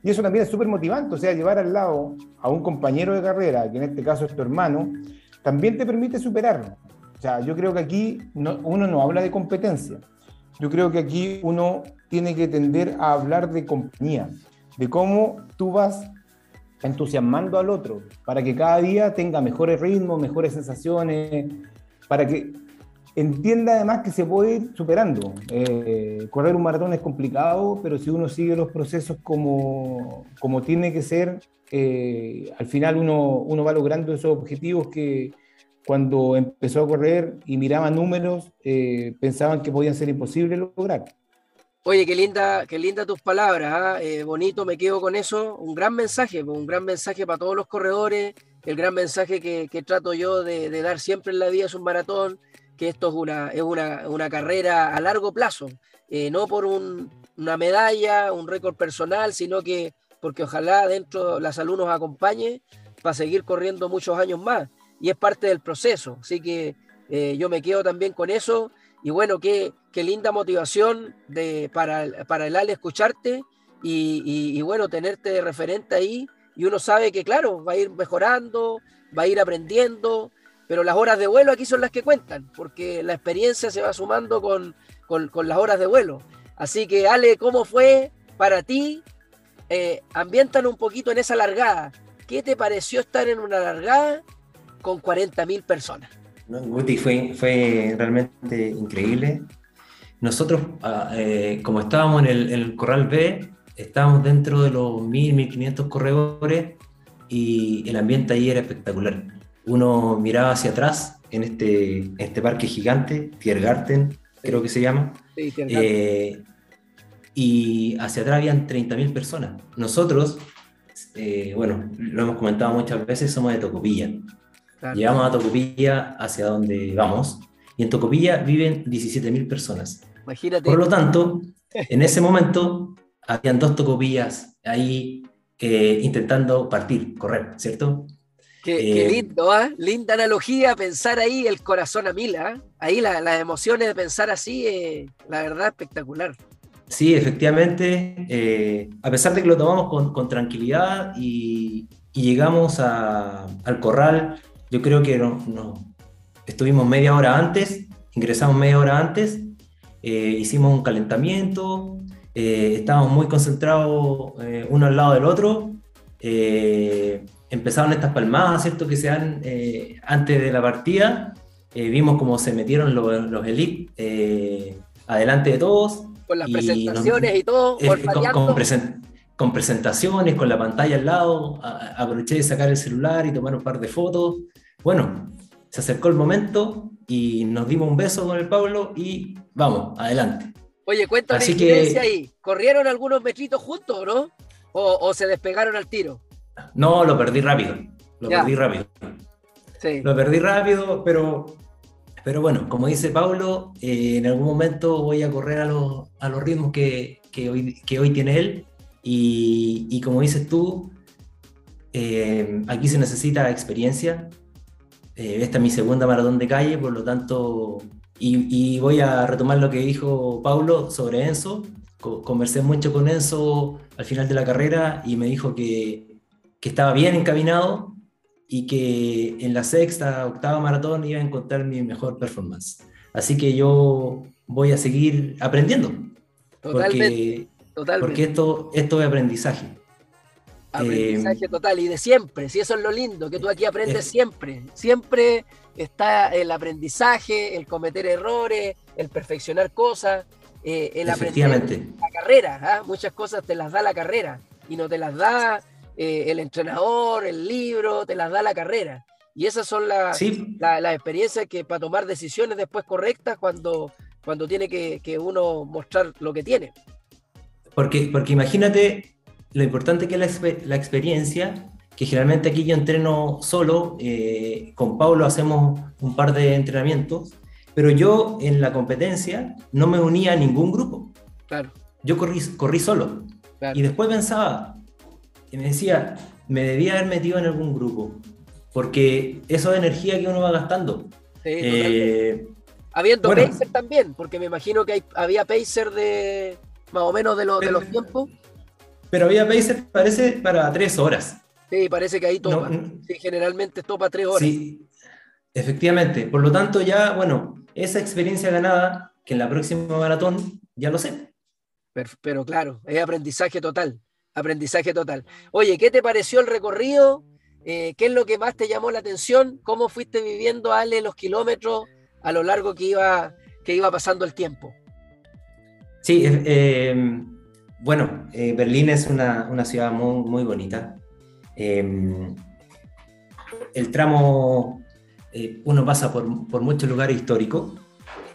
Y eso también es súper motivante, o sea, llevar al lado a un compañero de carrera, que en este caso es tu hermano, también te permite superarlo. O sea, yo creo que aquí uno no habla de competencia, yo creo que aquí uno tiene que tender a hablar de compañía, de cómo tú vas entusiasmando al otro, para que cada día tenga mejores ritmos, mejores sensaciones, para que entienda además que se puede ir superando. Eh, correr un maratón es complicado, pero si uno sigue los procesos como, como tiene que ser, eh, al final uno, uno va logrando esos objetivos que cuando empezó a correr y miraba números, eh, pensaban que podían ser imposibles lograr. Oye, qué linda, qué linda tus palabras, ¿ah? eh, bonito, me quedo con eso. Un gran mensaje, pues, un gran mensaje para todos los corredores, el gran mensaje que, trato yo de, dar siempre en la vida es un maratón, que esto es una, es una, carrera a largo plazo, eh, no por una medalla, un récord personal, sino que porque ojalá dentro la salud nos acompañe para seguir corriendo muchos años más. Y es parte del proceso, así que eh, yo me quedo también con eso y bueno, qué, qué linda motivación de, para, para el Ale escucharte y, bueno, tenerte de referente ahí. Y uno sabe que, claro, va a ir mejorando, va a ir aprendiendo, pero las horas de vuelo aquí son las que cuentan, porque la experiencia se va sumando con, con, las horas de vuelo. Así que, Ale, ¿cómo fue para ti? Eh, ambientan un poquito en esa largada. ¿Qué te pareció estar en una largada con 40.000 personas? Guti fue, fue realmente increíble. Nosotros, ah, eh, como estábamos en el, Corral B, estábamos dentro de los 1.000, 1.500 corredores y el ambiente ahí era espectacular. Uno miraba hacia atrás en este, este parque gigante, Tiergarten, creo que se llama, eh, y hacia atrás habían 30.000 personas. Nosotros, eh, bueno, lo hemos comentado muchas veces, somos de Tocopilla. Llegamos a Tocopilla hacia donde vamos y en Tocopilla viven 17.000 personas. Imagínate. Por lo tanto, en ese momento habían dos Tocopillas ahí eh, intentando partir, correr, ¿cierto? Qué, eh, lindo, ¿ah? linda analogía pensar ahí el corazón a mil, ¿ah? ahí las emociones de pensar así, eh, la verdad espectacular. Sí, efectivamente, a pesar de que lo tomamos con, con tranquilidad y, y llegamos a, al corral yo creo que no, estuvimos media hora antes, ingresamos media hora antes, eh, hicimos un calentamiento, eh, estábamos muy concentrados eh, uno al lado del otro. empezaron estas palmadas, ¿cierto? Que se dan antes de la partida. vimos cómo se metieron los, los elites adelante de todos. Con las presentaciones y todo. Con, con, presentaciones, con la pantalla al lado. aproveché de sacar el celular y tomar un par de fotos. Bueno, se acercó el momento y nos dimos un beso con el Pablo y vamos, adelante. Oye, cuéntame Así que... ahí. ¿Corrieron algunos metritos juntos, no? ¿O, se despegaron al tiro? No, lo perdí rápido. Lo perdí rápido. Sí. Lo perdí rápido, pero, pero bueno, como dice Pablo, eh, en algún momento voy a correr a los, a los ritmos que, que, hoy, que hoy tiene él. Y, y como dices tú, eh, aquí se necesita experiencia, eh, esta es mi segunda maratón de calle, por lo tanto, y, voy a retomar lo que dijo Paulo sobre Enzo. conversé mucho con Enzo al final de la carrera y me dijo que, que estaba bien encaminado y que en la sexta, octava maratón iba a encontrar mi mejor performance. Así que yo voy a seguir aprendiendo. Totalmente. Porque, porque esto, esto es aprendizaje. Aprendizaje total y de siempre, si eso es lo lindo, que tú aquí aprendes siempre. Siempre está el aprendizaje, el cometer errores, el perfeccionar cosas, eh, el aprender la carrera. ¿ah? Muchas cosas te las da la carrera y no te las da eh, el entrenador, el libro, te las da la carrera. Y esas son las la, experiencias que para tomar decisiones después correctas cuando, cuando tiene que, que uno mostrar lo que tiene. Porque, porque imagínate lo importante que es la, experiencia, que generalmente aquí yo entreno solo, eh, con Pablo hacemos un par de entrenamientos, pero yo en la competencia no me unía a ningún grupo. Claro. Yo corrí, corrí solo. Y después pensaba, y me decía, me debía haber metido en algún grupo, porque eso es energía que uno va gastando. Sí, eh, Habiendo pacer también, porque me imagino que había pacer de más o menos de, de los tiempos. Pero había pacer, parece, para tres horas. Sí, parece que ahí topa. sí, generalmente topa tres horas. Sí, efectivamente. Por lo tanto, ya, bueno, esa experiencia ganada, que en la próxima maratón ya lo sé. Pero, claro, es aprendizaje total. Aprendizaje total. Oye, ¿qué te pareció el recorrido? Eh, ¿Qué es lo que más te llamó la atención? ¿Cómo fuiste viviendo, Ale, los kilómetros a lo largo que iba, que iba pasando el tiempo? Sí, eh, bueno, eh, Berlín es una, ciudad muy, muy bonita. Em, el tramo, eh, uno pasa por, muchos lugares históricos.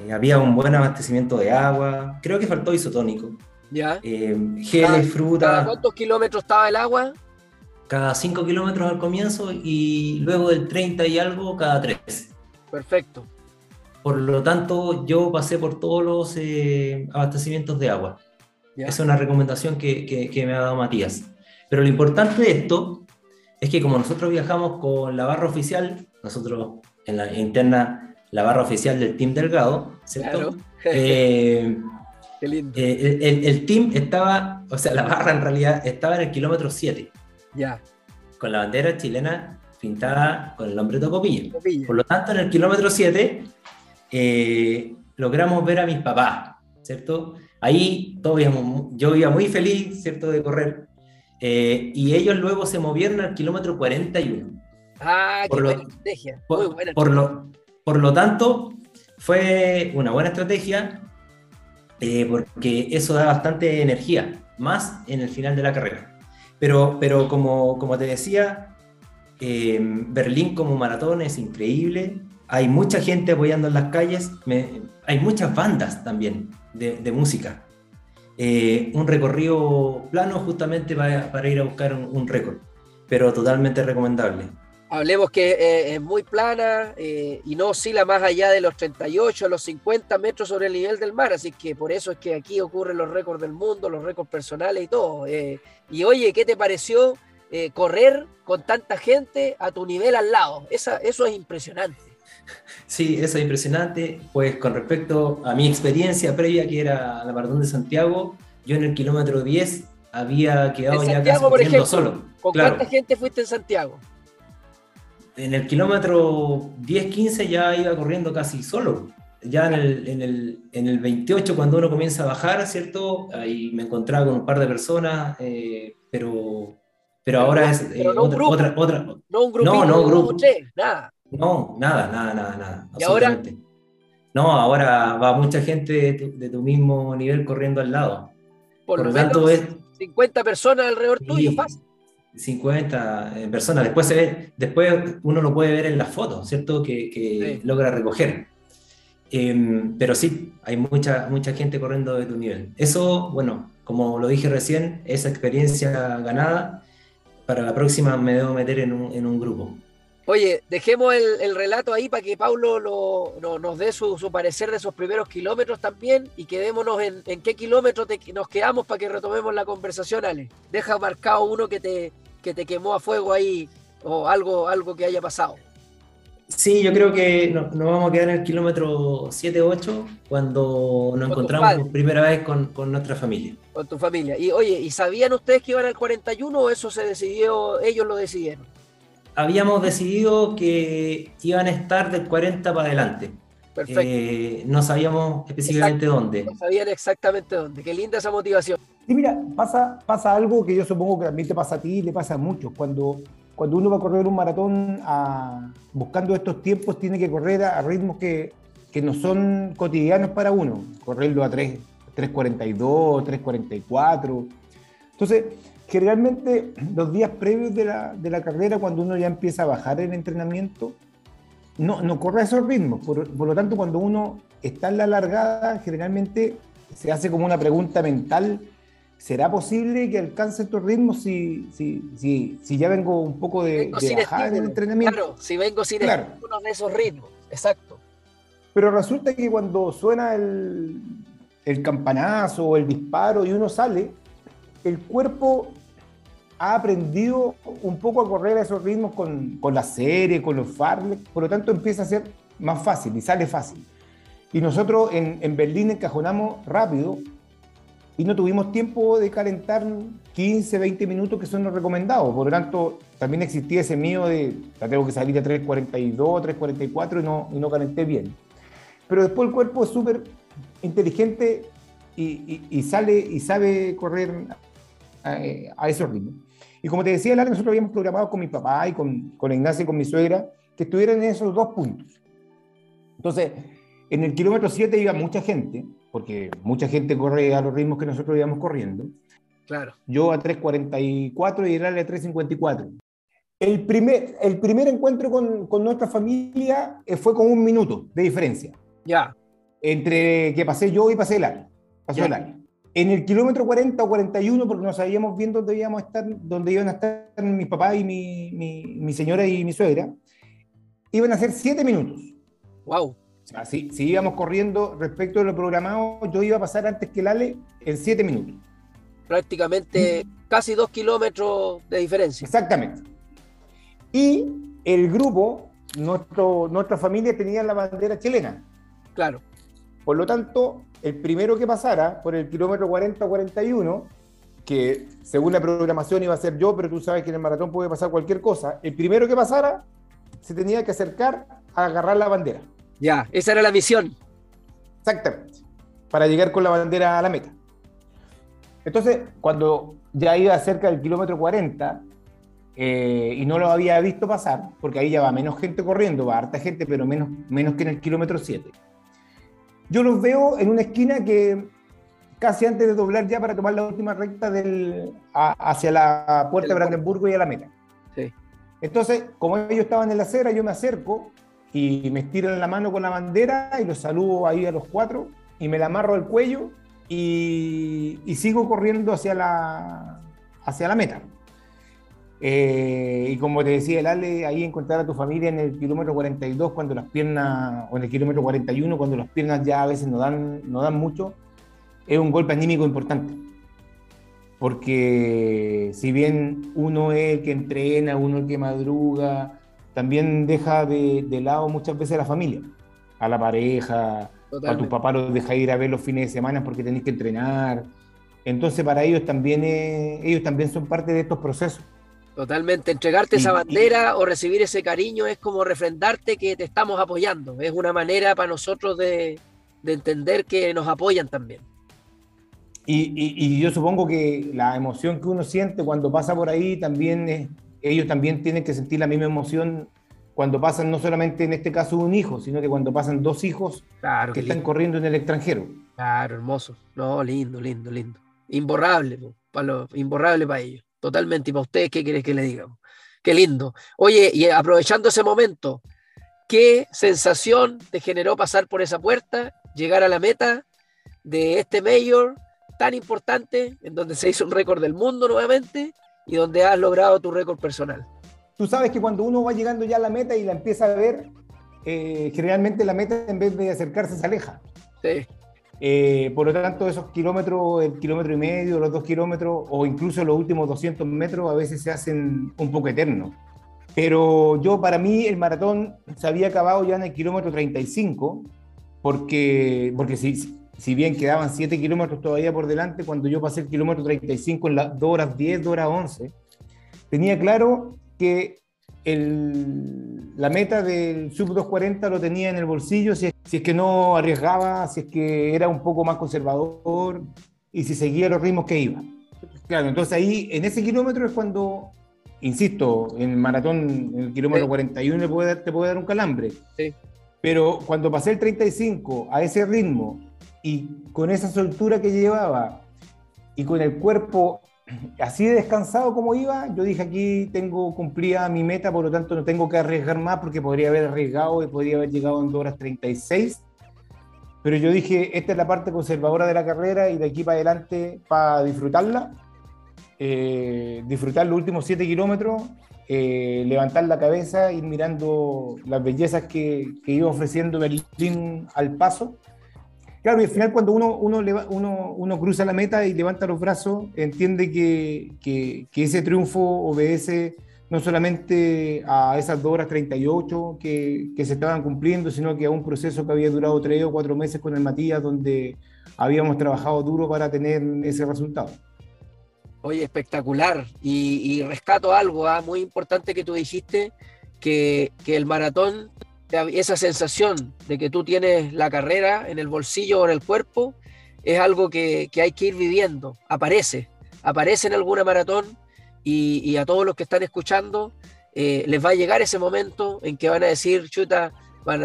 Eh, había un buen abastecimiento de agua. Creo que faltó isotónico. Ya. Em, geles, fruta. ¿Cuántos kilómetros estaba el agua? Cada 5 kilómetros al comienzo y luego del 30 y algo cada 3. Perfecto. Por lo tanto, yo pasé por todos los abastecimientos de agua. Es una recomendación que, me ha dado Matías. Pero lo importante de esto es que como nosotros viajamos con la barra oficial, nosotros en la interna, la barra oficial del Team Delgado, ¿cierto? Eh, Qué lindo. Eh, el, team estaba, o sea, la barra en realidad estaba en el kilómetro 7. Ya. Con la bandera chilena pintada con el nombre de Tocopillo. Por lo tanto, en el kilómetro 7 eh, logramos ver a mis papás, ¿cierto? Ahí todos yo iba muy feliz, ¿cierto?, de correr. Eh, y ellos luego se movieron al kilómetro 41. Ah, qué buena estrategia. Por, buena por, lo, por lo tanto, fue una buena estrategia eh, porque eso da bastante energía, más en el final de la carrera. Pero, pero como, como te decía, eh, Berlín como maratón es increíble. Hay mucha gente apoyando en las calles. hay muchas bandas también de, música. Eh, un recorrido plano justamente para, para ir a buscar un, récord, pero totalmente recomendable. Hablemos que eh, es muy plana eh, y no oscila más allá de los 38, los 50 metros sobre el nivel del mar, así que por eso es que aquí ocurren los récords del mundo, los récords personales y todo. y oye, ¿qué te pareció correr con tanta gente a tu nivel al lado? Esa, eso es impresionante. Sí, eso es impresionante. Pues con respecto a mi experiencia previa, que era la Maratón de Santiago, yo en el kilómetro 10 había quedado ya casi ejemplo, solo. ¿Con cuánta gente fuiste en Santiago? En el kilómetro 10-15 ya iba corriendo casi solo. Ya en el, en, el, en el 28, cuando uno comienza a bajar, ¿cierto? Ahí me encontraba con un par de personas, eh, pero, pero, ahora es eh, otra, otra, No un grupo, no, no, grupo. nada. No, nada, nada, nada, nada. ¿Y ahora? No, ahora va mucha gente de tu, mismo nivel corriendo al lado. Por, lo tanto, es 50 personas alrededor tuyo, fácil. 50 eh, personas. Después, se ve, después uno lo puede ver en las fotos, ¿cierto? Que, logra recoger. Em, pero sí, hay mucha, mucha gente corriendo de tu nivel. Eso, bueno, como lo dije recién, esa experiencia ganada, para la próxima me debo meter en un, en un grupo. Oye, dejemos el, relato ahí para que Paulo nos dé su, parecer de esos primeros kilómetros también y quedémonos en, qué kilómetro nos quedamos para que retomemos la conversación, Ale. Deja marcado uno que te, que te quemó a fuego ahí o algo, algo que haya pasado. Sí, yo creo que nos, vamos a quedar en el kilómetro 7-8 cuando nos encontramos por primera vez con, con, nuestra familia. Con tu familia. Y oye, ¿y sabían ustedes que iban al 41 o eso se decidió, ellos lo decidieron? Habíamos decidido que iban a estar del 40 para adelante. Perfecto. Eh, no sabíamos específicamente dónde. No sabían exactamente dónde. Qué linda esa motivación. Sí, mira, pasa, pasa algo que yo supongo que también te pasa a ti y le pasa a muchos. Cuando, cuando uno va a correr un maratón a, buscando estos tiempos, tiene que correr a, ritmos que, que, no son cotidianos para uno. Correrlo a 3, 3.42, 3.44. Entonces, generalmente los días previos de la, de la, carrera, cuando uno ya empieza a bajar el entrenamiento, no, no corre a esos ritmos. Por, por, lo tanto, cuando uno está en la largada, generalmente se hace como una pregunta mental ¿será posible que alcance estos ritmos si, si, si, si ya vengo un poco de, de en el entrenamiento? Claro, si vengo sin claro. de esos ritmos, exacto. Pero resulta que cuando suena el, el campanazo o el disparo y uno sale, el cuerpo ha aprendido un poco a correr a esos ritmos con, con la serie, con los farles, por lo tanto empieza a ser más fácil y sale fácil. Y nosotros en, en Berlín encajonamos rápido y no tuvimos tiempo de calentar 15, 20 minutos que son los recomendados. Por lo tanto, también existía ese miedo de, la tengo que salir a 3.42, 3.44 y no, y no calenté bien. Pero después el cuerpo es súper inteligente y, y, sale y sabe correr a, a, esos ritmos. Y como te decía, nosotros habíamos programado con mi papá y con, con Ignacia y con mi suegra que estuvieran en esos dos puntos. Entonces, en el kilómetro 7 iba mucha gente, porque mucha gente corre a los ritmos que nosotros íbamos corriendo. Claro. Yo a 3.44 y él a 3.54. El primer, el primer encuentro con, con, nuestra familia eh, fue con un minuto de diferencia. Ya. Entre que pasé yo y pasé el año. Pasó el año. En el kilómetro 40 o 41, porque no sabíamos bien dónde íbamos a estar, dónde iban a estar mi papá y mi, mi, mi señora y mi suegra, iban a ser 7 minutos. Wow si, íbamos corriendo respecto de lo programado, yo iba a pasar antes que el Ale en 7 minutos. Prácticamente casi dos kilómetros de diferencia. Exactamente. Y el grupo, nuestro, nuestra familia tenía la bandera chilena. Claro. Por lo tanto, el primero que pasara por el kilómetro 40 o 41, que según la programación iba a ser yo, pero tú sabes que en el maratón puede pasar cualquier cosa, el primero que pasara se tenía que acercar a agarrar la bandera. Ya, esa era la misión. Exactamente. Para llegar con la bandera a la meta. Entonces, cuando ya iba cerca del kilómetro 40 eh, y no lo había visto pasar, porque ahí ya va menos gente corriendo, va harta gente, pero menos, menos que en el kilómetro 7. Yo los veo en una esquina que casi antes de doblar ya para tomar la última recta del, hacia la puerta de Brandenburgo y a la meta. Sí. Entonces, como ellos estaban en la acera, yo me acerco y me estiran la mano con la bandera y los saludo ahí a los cuatro y me la amarro al cuello y, sigo corriendo hacia la, hacia la meta. Eh, y como te decía el Ale, ahí encontrar a tu familia en el kilómetro 42 cuando las piernas, o en el kilómetro 41 cuando las piernas ya a veces no dan, no dan mucho, es un golpe anímico importante. Porque si bien uno es el que entrena, uno el que madruga, también deja de, lado muchas veces a la familia, a la pareja, a tu papá los deja ir a ver los fines de semana porque tenés que entrenar. Entonces para ellos también, ellos también son parte de estos procesos. Totalmente, entregarte esa bandera o recibir ese cariño es como refrendarte que te estamos apoyando. Es una manera para nosotros de, entender que nos apoyan también. Y, y, yo supongo que la emoción que uno siente cuando pasa por ahí también es, ellos también tienen que sentir la misma emoción cuando pasan no solamente en este caso un hijo, sino que cuando pasan dos hijos que están corriendo en el extranjero. Claro, hermoso. No, lindo, lindo, lindo. Imborrable, para imborrable para ellos. Totalmente. ¿Y para ustedes qué quieres que le digamos? Qué lindo. Oye, y aprovechando ese momento, ¿qué sensación te generó pasar por esa puerta, llegar a la meta de este mayor tan importante, en donde se hizo un récord del mundo nuevamente? y donde has logrado tu récord personal. Tú sabes que cuando uno va llegando ya a la meta y la empieza a ver, eh, generalmente la meta en vez de acercarse se aleja. Sí. Eh, por lo tanto, esos kilómetros, el kilómetro y medio, los dos kilómetros, o incluso los últimos 200 metros, a veces se hacen un poco eternos. Pero yo, para mí, el maratón se había acabado ya en el kilómetro 35, porque, porque si, si bien quedaban 7 kilómetros todavía por delante, cuando yo pasé el kilómetro 35 en las 2 horas 10, 2 horas 11, tenía claro que la meta del sub 240 lo tenía en el bolsillo si es, que no arriesgaba, si es que era un poco más conservador y si seguía los ritmos que iba. Claro, entonces ahí, en ese kilómetro es cuando, insisto, en el maratón, en el kilómetro 41 te puede, te puede dar un calambre. Sí. Pero cuando pasé el 35 a ese ritmo y con esa soltura que llevaba y con el cuerpo así de descansado como iba, yo dije aquí tengo cumplida mi meta, por lo tanto no tengo que arriesgar más porque podría haber arriesgado y podría haber llegado en 2 horas 36. Pero yo dije, esta es la parte conservadora de la carrera y de aquí para adelante para disfrutarla, eh, disfrutar los últimos 7 kilómetros, eh, levantar la cabeza, ir mirando las bellezas que, que iba ofreciendo Berlín al paso Claro, y al final cuando uno, uno, uno, uno cruza la meta y levanta los brazos, entiende que, que, ese triunfo obedece no solamente a esas 2 horas 38 que, que se estaban cumpliendo, sino que a un proceso que había durado tres o cuatro meses con el Matías, donde habíamos trabajado duro para tener ese resultado. Oye, espectacular. Y, rescato algo ¿ah? muy importante que tú dijiste, que, que el maratón esa sensación de que tú tienes la carrera en el bolsillo o en el cuerpo, es algo que, hay que ir viviendo, aparece, aparece en alguna maratón y, a todos los que están escuchando eh, les va a llegar ese momento en que van a decir, chuta,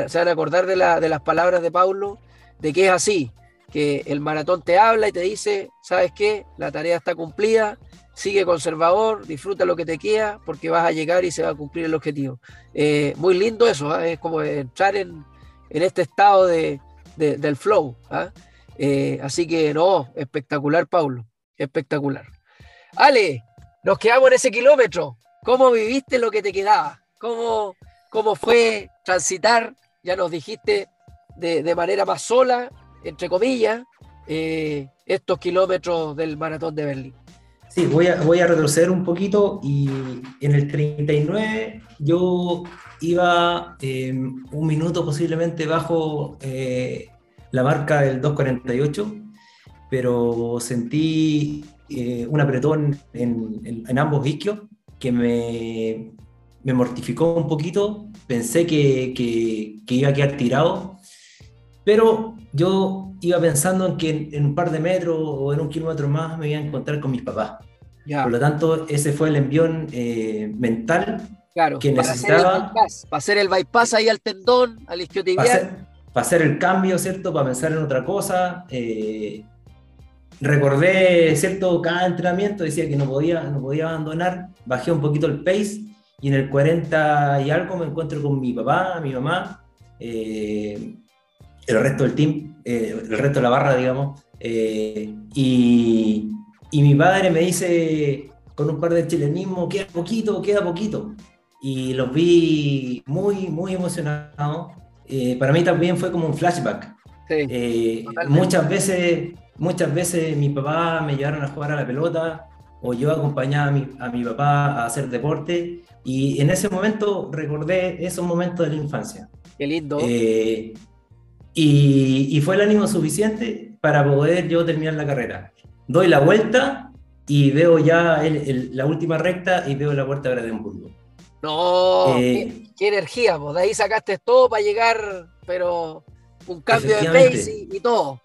se van a acordar de, de las palabras de Paulo, de que es así, que el maratón te habla y te dice, ¿sabes qué? La tarea está cumplida, sigue conservador, disfruta lo que te queda, porque vas a llegar y se va a cumplir el objetivo. Eh, muy lindo eso, ¿ah? es como entrar en, este estado de, del flow. ¿ah? Eh, así que no, espectacular, Paulo, espectacular. Ale, nos quedamos en ese kilómetro. ¿Cómo viviste lo que te quedaba? ¿Cómo, cómo fue transitar? Ya nos dijiste de, manera más sola, entre comillas, eh, estos kilómetros del maratón de Berlín. Sí, voy a, retroceder un poquito y en el 39 yo iba em, un minuto posiblemente bajo eh, la marca del 248, pero sentí eh, un apretón en, ambos isquios que me, mortificó un poquito, pensé que iba a quedar tirado, pero yo iba pensando en que en, un par de metros o en un kilómetro más me iba a encontrar con mis papás. Por lo tanto, ese fue el envión eh, mental que necesitaba. para hacer el bypass ahí al tendón, al isquiotibial. Para hacer, el cambio, ¿cierto? Para pensar en otra cosa. Eh, recordé, ¿cierto? Cada entrenamiento decía que no podía, no podía abandonar. Bajé un poquito el pace y en el 40 y algo me encuentro con mi papá, mi mamá. Eh, el resto del team, eh, el resto de la barra, digamos, eh, y, y, mi padre me dice con un par de chilenismo, queda poquito, queda poquito, y los vi muy, muy emocionados. Eh, para mí también fue como un flashback. muchas veces, muchas veces mi papá me llevaron a jugar a la pelota, o yo acompañaba a mi, a mi papá a hacer deporte, y en ese momento recordé esos momentos de la infancia. Qué lindo. Y, fue el ánimo suficiente para poder yo terminar la carrera. Doy la vuelta y veo ya la última recta y veo la puerta de Brandenburgo. No, eh, qué, energía, vos. De ahí sacaste todo para llegar, pero un cambio de pace y, todo.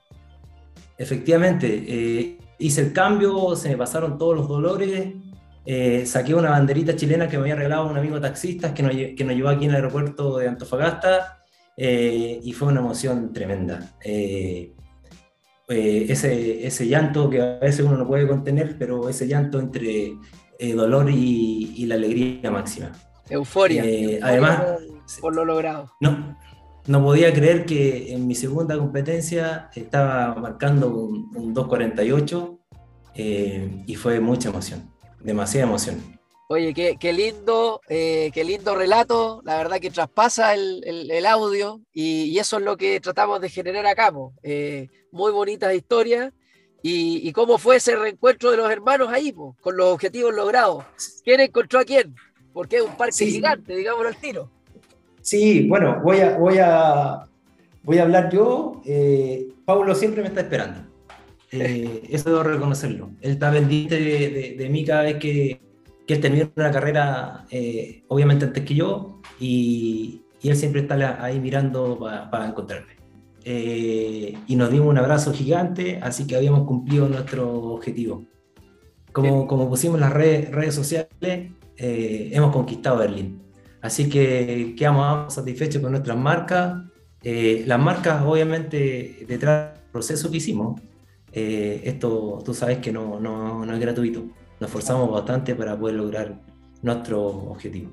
Efectivamente, eh, hice el cambio, se me pasaron todos los dolores, eh, saqué una banderita chilena que me había regalado un amigo taxista que nos, que nos llevó aquí en el aeropuerto de Antofagasta eh, y fue una emoción tremenda. Eh, eh, ese, ese, llanto que a veces uno no puede contener, pero ese llanto entre dolor y, la alegría máxima. Euforia. además, por lo logrado. No, no podía creer que en mi segunda competencia estaba marcando un, un 2.48 y fue mucha emoción, demasiada emoción. Oye, qué, lindo, eh, qué lindo relato, la verdad que traspasa el, audio y, eso es lo que tratamos de generar acá. Eh, muy bonitas historias y, cómo fue ese reencuentro de los hermanos ahí, con los objetivos logrados. ¿Quién encontró a quién? Porque es un parque gigante, digámoslo al tiro. Sí, bueno, voy a, voy a, voy a hablar yo. Eh, Pablo siempre me está esperando. eso debo reconocerlo. Él está pendiente de mí cada vez que, que él terminó una carrera, eh, obviamente antes que yo, y, y, él siempre está ahí mirando para encontrarme. Eh, y nos dimos un abrazo gigante, así que habíamos cumplido nuestro objetivo. Como, como pusimos las redes, redes sociales, eh, hemos conquistado Berlín. Así que quedamos satisfechos con nuestras marcas. las marcas, obviamente, detrás del proceso que hicimos, esto tú sabes que no, no, no es gratuito nos esforzamos bastante para poder lograr nuestro objetivo.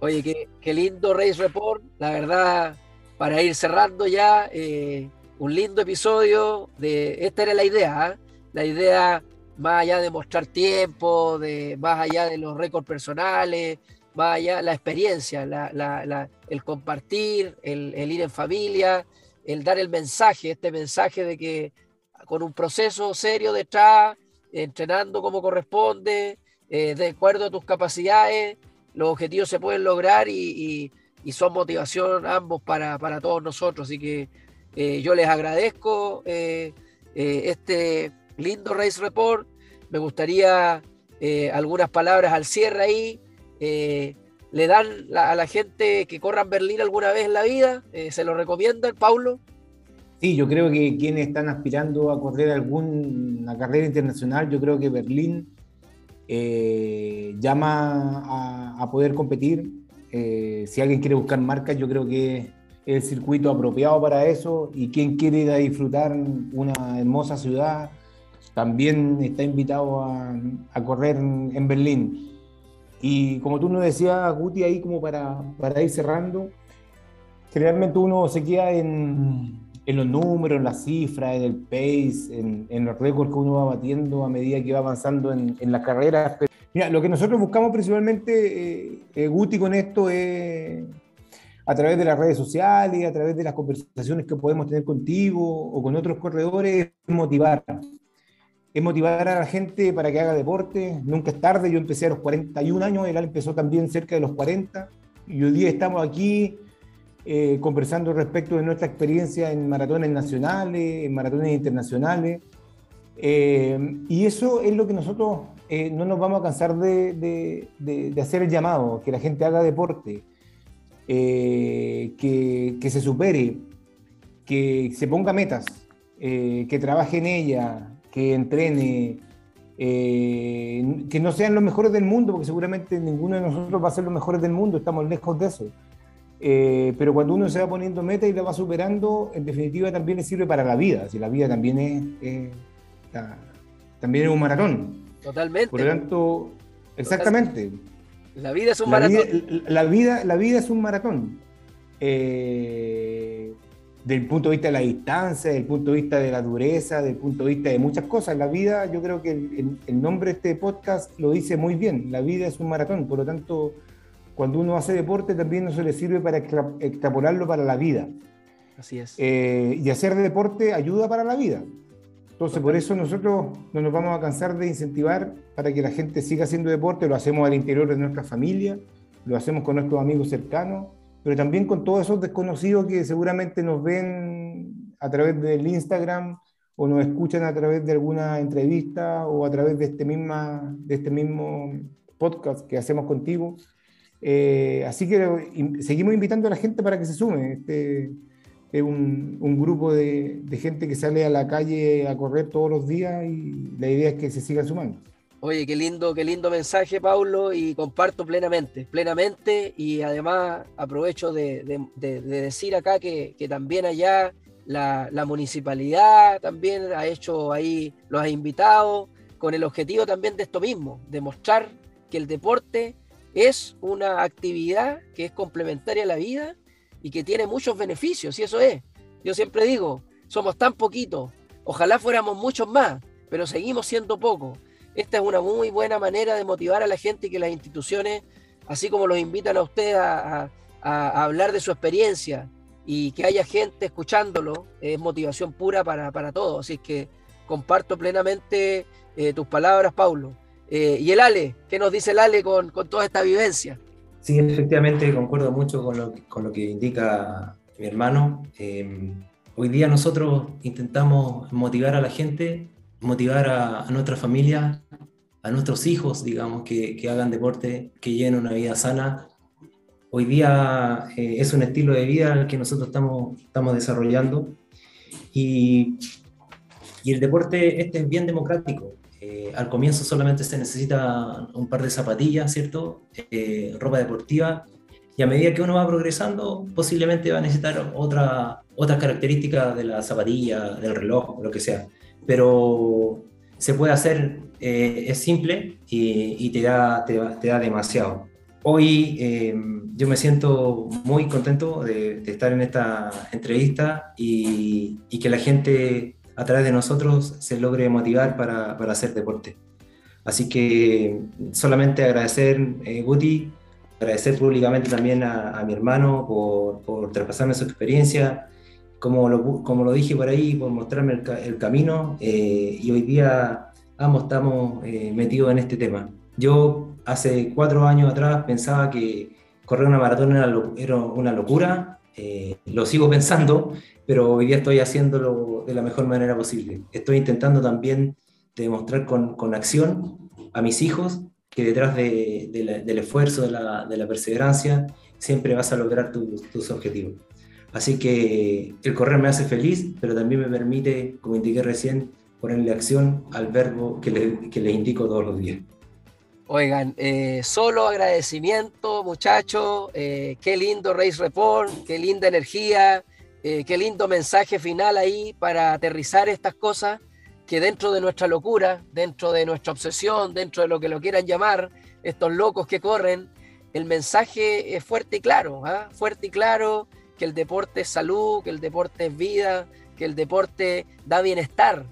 Oye, qué, qué lindo Race Report, la verdad, para ir cerrando ya, eh, un lindo episodio de, esta era la idea, ¿ah? la idea más allá de mostrar tiempo, de, más allá de los récords personales, más allá la experiencia, la, la, el compartir, el, el, ir en familia, el dar el mensaje, este mensaje de que con un proceso serio detrás, entrenando como corresponde, eh, de acuerdo a tus capacidades, los objetivos se pueden lograr y, son motivación ambos para, todos nosotros. Así que eh, yo les agradezco eh, este lindo Race Report. Me gustaría algunas palabras al cierre ahí. ¿Le dan a la gente que corran Berlín alguna vez en la vida? ¿Se lo recomiendan, Paulo? Sí, yo creo que quienes están aspirando a correr alguna carrera internacional, yo creo que Berlín eh, llama a, poder competir. Eh, si alguien quiere buscar marcas, yo creo que es el circuito apropiado para eso. Y quien quiere ir a disfrutar una hermosa ciudad, también está invitado a, correr en, Berlín. Y como tú nos decías, Guti, ahí como para, para ir cerrando, generalmente uno se queda en, en los números, en las cifras, en el pace, en, los récords que uno va batiendo a medida que va avanzando en, en las carreras. Mira, lo que nosotros buscamos principalmente, eh, eh, Guti, con esto es a través de las redes sociales, a través de las conversaciones que podemos tener contigo o con otros corredores, es motivar. Es motivar a la gente para que haga deporte. Nunca es tarde. Yo empecé a los 41 años, él empezó también cerca de los 40. Y hoy día estamos aquí eh, conversando respecto de nuestra experiencia en maratones nacionales, en maratones internacionales. Eh, y eso es lo que nosotros eh, no nos vamos a cansar de, de, hacer el llamado, que la gente haga deporte, que, que, se supere, que se ponga metas, que trabaje en ella, que entrene, que no sean los mejores del mundo, porque seguramente ninguno de nosotros va a ser los mejores del mundo, estamos lejos de eso eh, pero cuando uno se va poniendo meta y la va superando, en definitiva también le sirve para la vida. Si la vida también es, también es un maratón. Totalmente. Por lo tanto, exactamente. La vida es un maratón. la, vida, la vida es un maratón. Eh, del punto de vista de la distancia, del punto de vista de la dureza, del punto de vista de muchas cosas. La vida, yo creo que el, el nombre de este podcast lo dice muy bien. La vida es un maratón. Por lo tanto, cuando uno hace deporte también se le sirve para extrapolarlo para la vida. Así es. Eh, y hacer deporte ayuda para la vida. Entonces, por eso nosotros no nos vamos a cansar de incentivar para que la gente siga haciendo deporte. Lo hacemos al interior de nuestra familia, lo hacemos con nuestros amigos cercanos, pero también con todos esos desconocidos que seguramente nos ven a través del Instagram o nos escuchan a través de alguna entrevista o a través de este, misma, de este mismo podcast que hacemos contigo. Eh, así que seguimos invitando a la gente para que se sume. Este es un, un grupo de, de, gente que sale a la calle a correr todos los días y la idea es que se sigan sumando. Oye, qué lindo, qué lindo mensaje, Paulo, y comparto plenamente, plenamente, y además aprovecho de, de, de decir acá que, que también allá la, la, municipalidad también ha hecho ahí, los ha invitado, con el objetivo también de esto mismo, de mostrar que el deporte es una actividad que es complementaria a la vida y que tiene muchos beneficios, y eso es. Yo siempre digo, somos tan poquitos, ojalá fuéramos muchos más, pero seguimos siendo pocos. Esta es una muy buena manera de motivar a la gente y que las instituciones, así como los invitan a ustedes a, hablar de su experiencia y que haya gente escuchándolo, es motivación pura para, para todos. Así que comparto plenamente eh, tus palabras, Paulo. Eh, ¿Y el Ale? ¿Qué nos dice el Ale con, con, toda esta vivencia? Sí, efectivamente, concuerdo mucho con lo, con lo que indica mi hermano. Eh, hoy día nosotros intentamos motivar a la gente, motivar a, nuestra familia a nuestros hijos, digamos, que, que, hagan deporte, que lleven una vida sana. Hoy día eh, es un estilo de vida que nosotros estamos, estamos desarrollando y, y el deporte este es bien democrático. Eh, al comienzo solamente se necesita un par de zapatillas, ¿cierto? Eh, ropa deportiva y a medida que uno va progresando, posiblemente va a necesitar otra, otras características de la zapatilla, del reloj, lo que sea. Pero se puede hacer, eh, es simple y, te, da, te, da, demasiado. Hoy eh, yo me siento muy contento de, estar en esta entrevista y, y, que la gente a través de nosotros se logre motivar para, para hacer deporte. Así que solamente agradecer, eh, Guti, agradecer públicamente también a, mi hermano por, por, traspasarme su experiencia, como lo, como lo dije por ahí, por mostrarme el, el camino eh, y hoy día ambos estamos eh, metidos en este tema. Yo hace cuatro años atrás pensaba que correr una maratón era, era una locura, eh, lo sigo pensando, pero hoy día estoy haciéndolo de la mejor manera posible. Estoy intentando también demostrar con, con acción a mis hijos que detrás del esfuerzo, de la, perseverancia, siempre vas a lograr tus objetivos. Así que el correr me hace feliz, pero también me permite, como indiqué recién, ponerle acción al verbo que le, indico todos los días. Oigan, eh, solo agradecimiento, muchachos. Eh, qué lindo Race Report, qué linda energía, eh, qué lindo mensaje final ahí para aterrizar estas cosas que dentro de nuestra locura, dentro de nuestra obsesión, dentro de lo que lo quieran llamar, estos locos que corren, el mensaje es fuerte y claro, ¿ah? fuerte y claro, que el deporte es salud, que el deporte es vida, que el deporte da bienestar,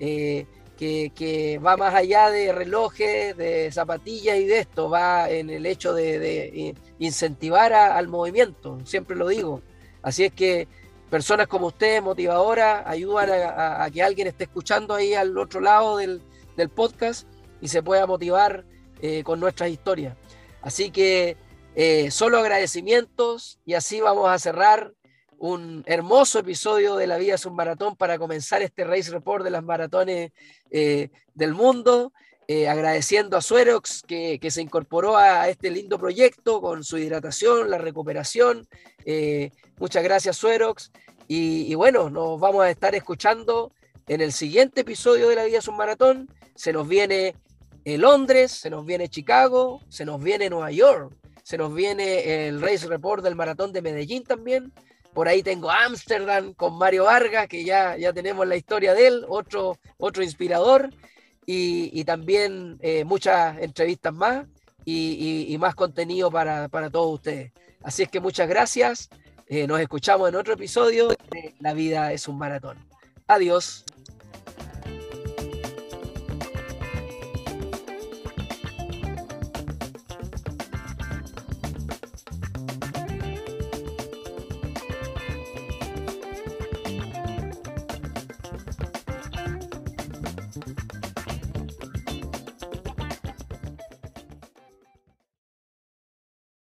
eh, que, va más allá de relojes, de zapatillas y de esto, va en el hecho de, incentivar al movimiento, siempre lo digo. Así es que personas como ustedes, motivadoras, ayudan a, que alguien esté escuchando ahí al otro lado del, podcast y se pueda motivar eh, con nuestras historias. Así que eh, solo agradecimientos y así vamos a cerrar un hermoso episodio de La Vida es un Maratón para comenzar este Race Report de las maratones eh, del mundo. Agradeciendo a Suerox que, que, se incorporó a este lindo proyecto con su hidratación, la recuperación Muchas gracias, Suerox. Y, bueno, nos vamos a estar escuchando en el siguiente episodio de La Vida es un Maratón. Se nos viene Londres, se nos viene Chicago, se nos viene Nueva York, se nos viene el Race Report del Maratón de Medellín también. Por ahí tengo Ámsterdam con Mario Vargas, que ya, ya tenemos la historia de él, otro, otro inspirador. Y, también eh, muchas entrevistas más y, más contenido para, para todos ustedes. Así es que muchas gracias. Eh, nos escuchamos en otro episodio de La vida es un maratón. Adiós.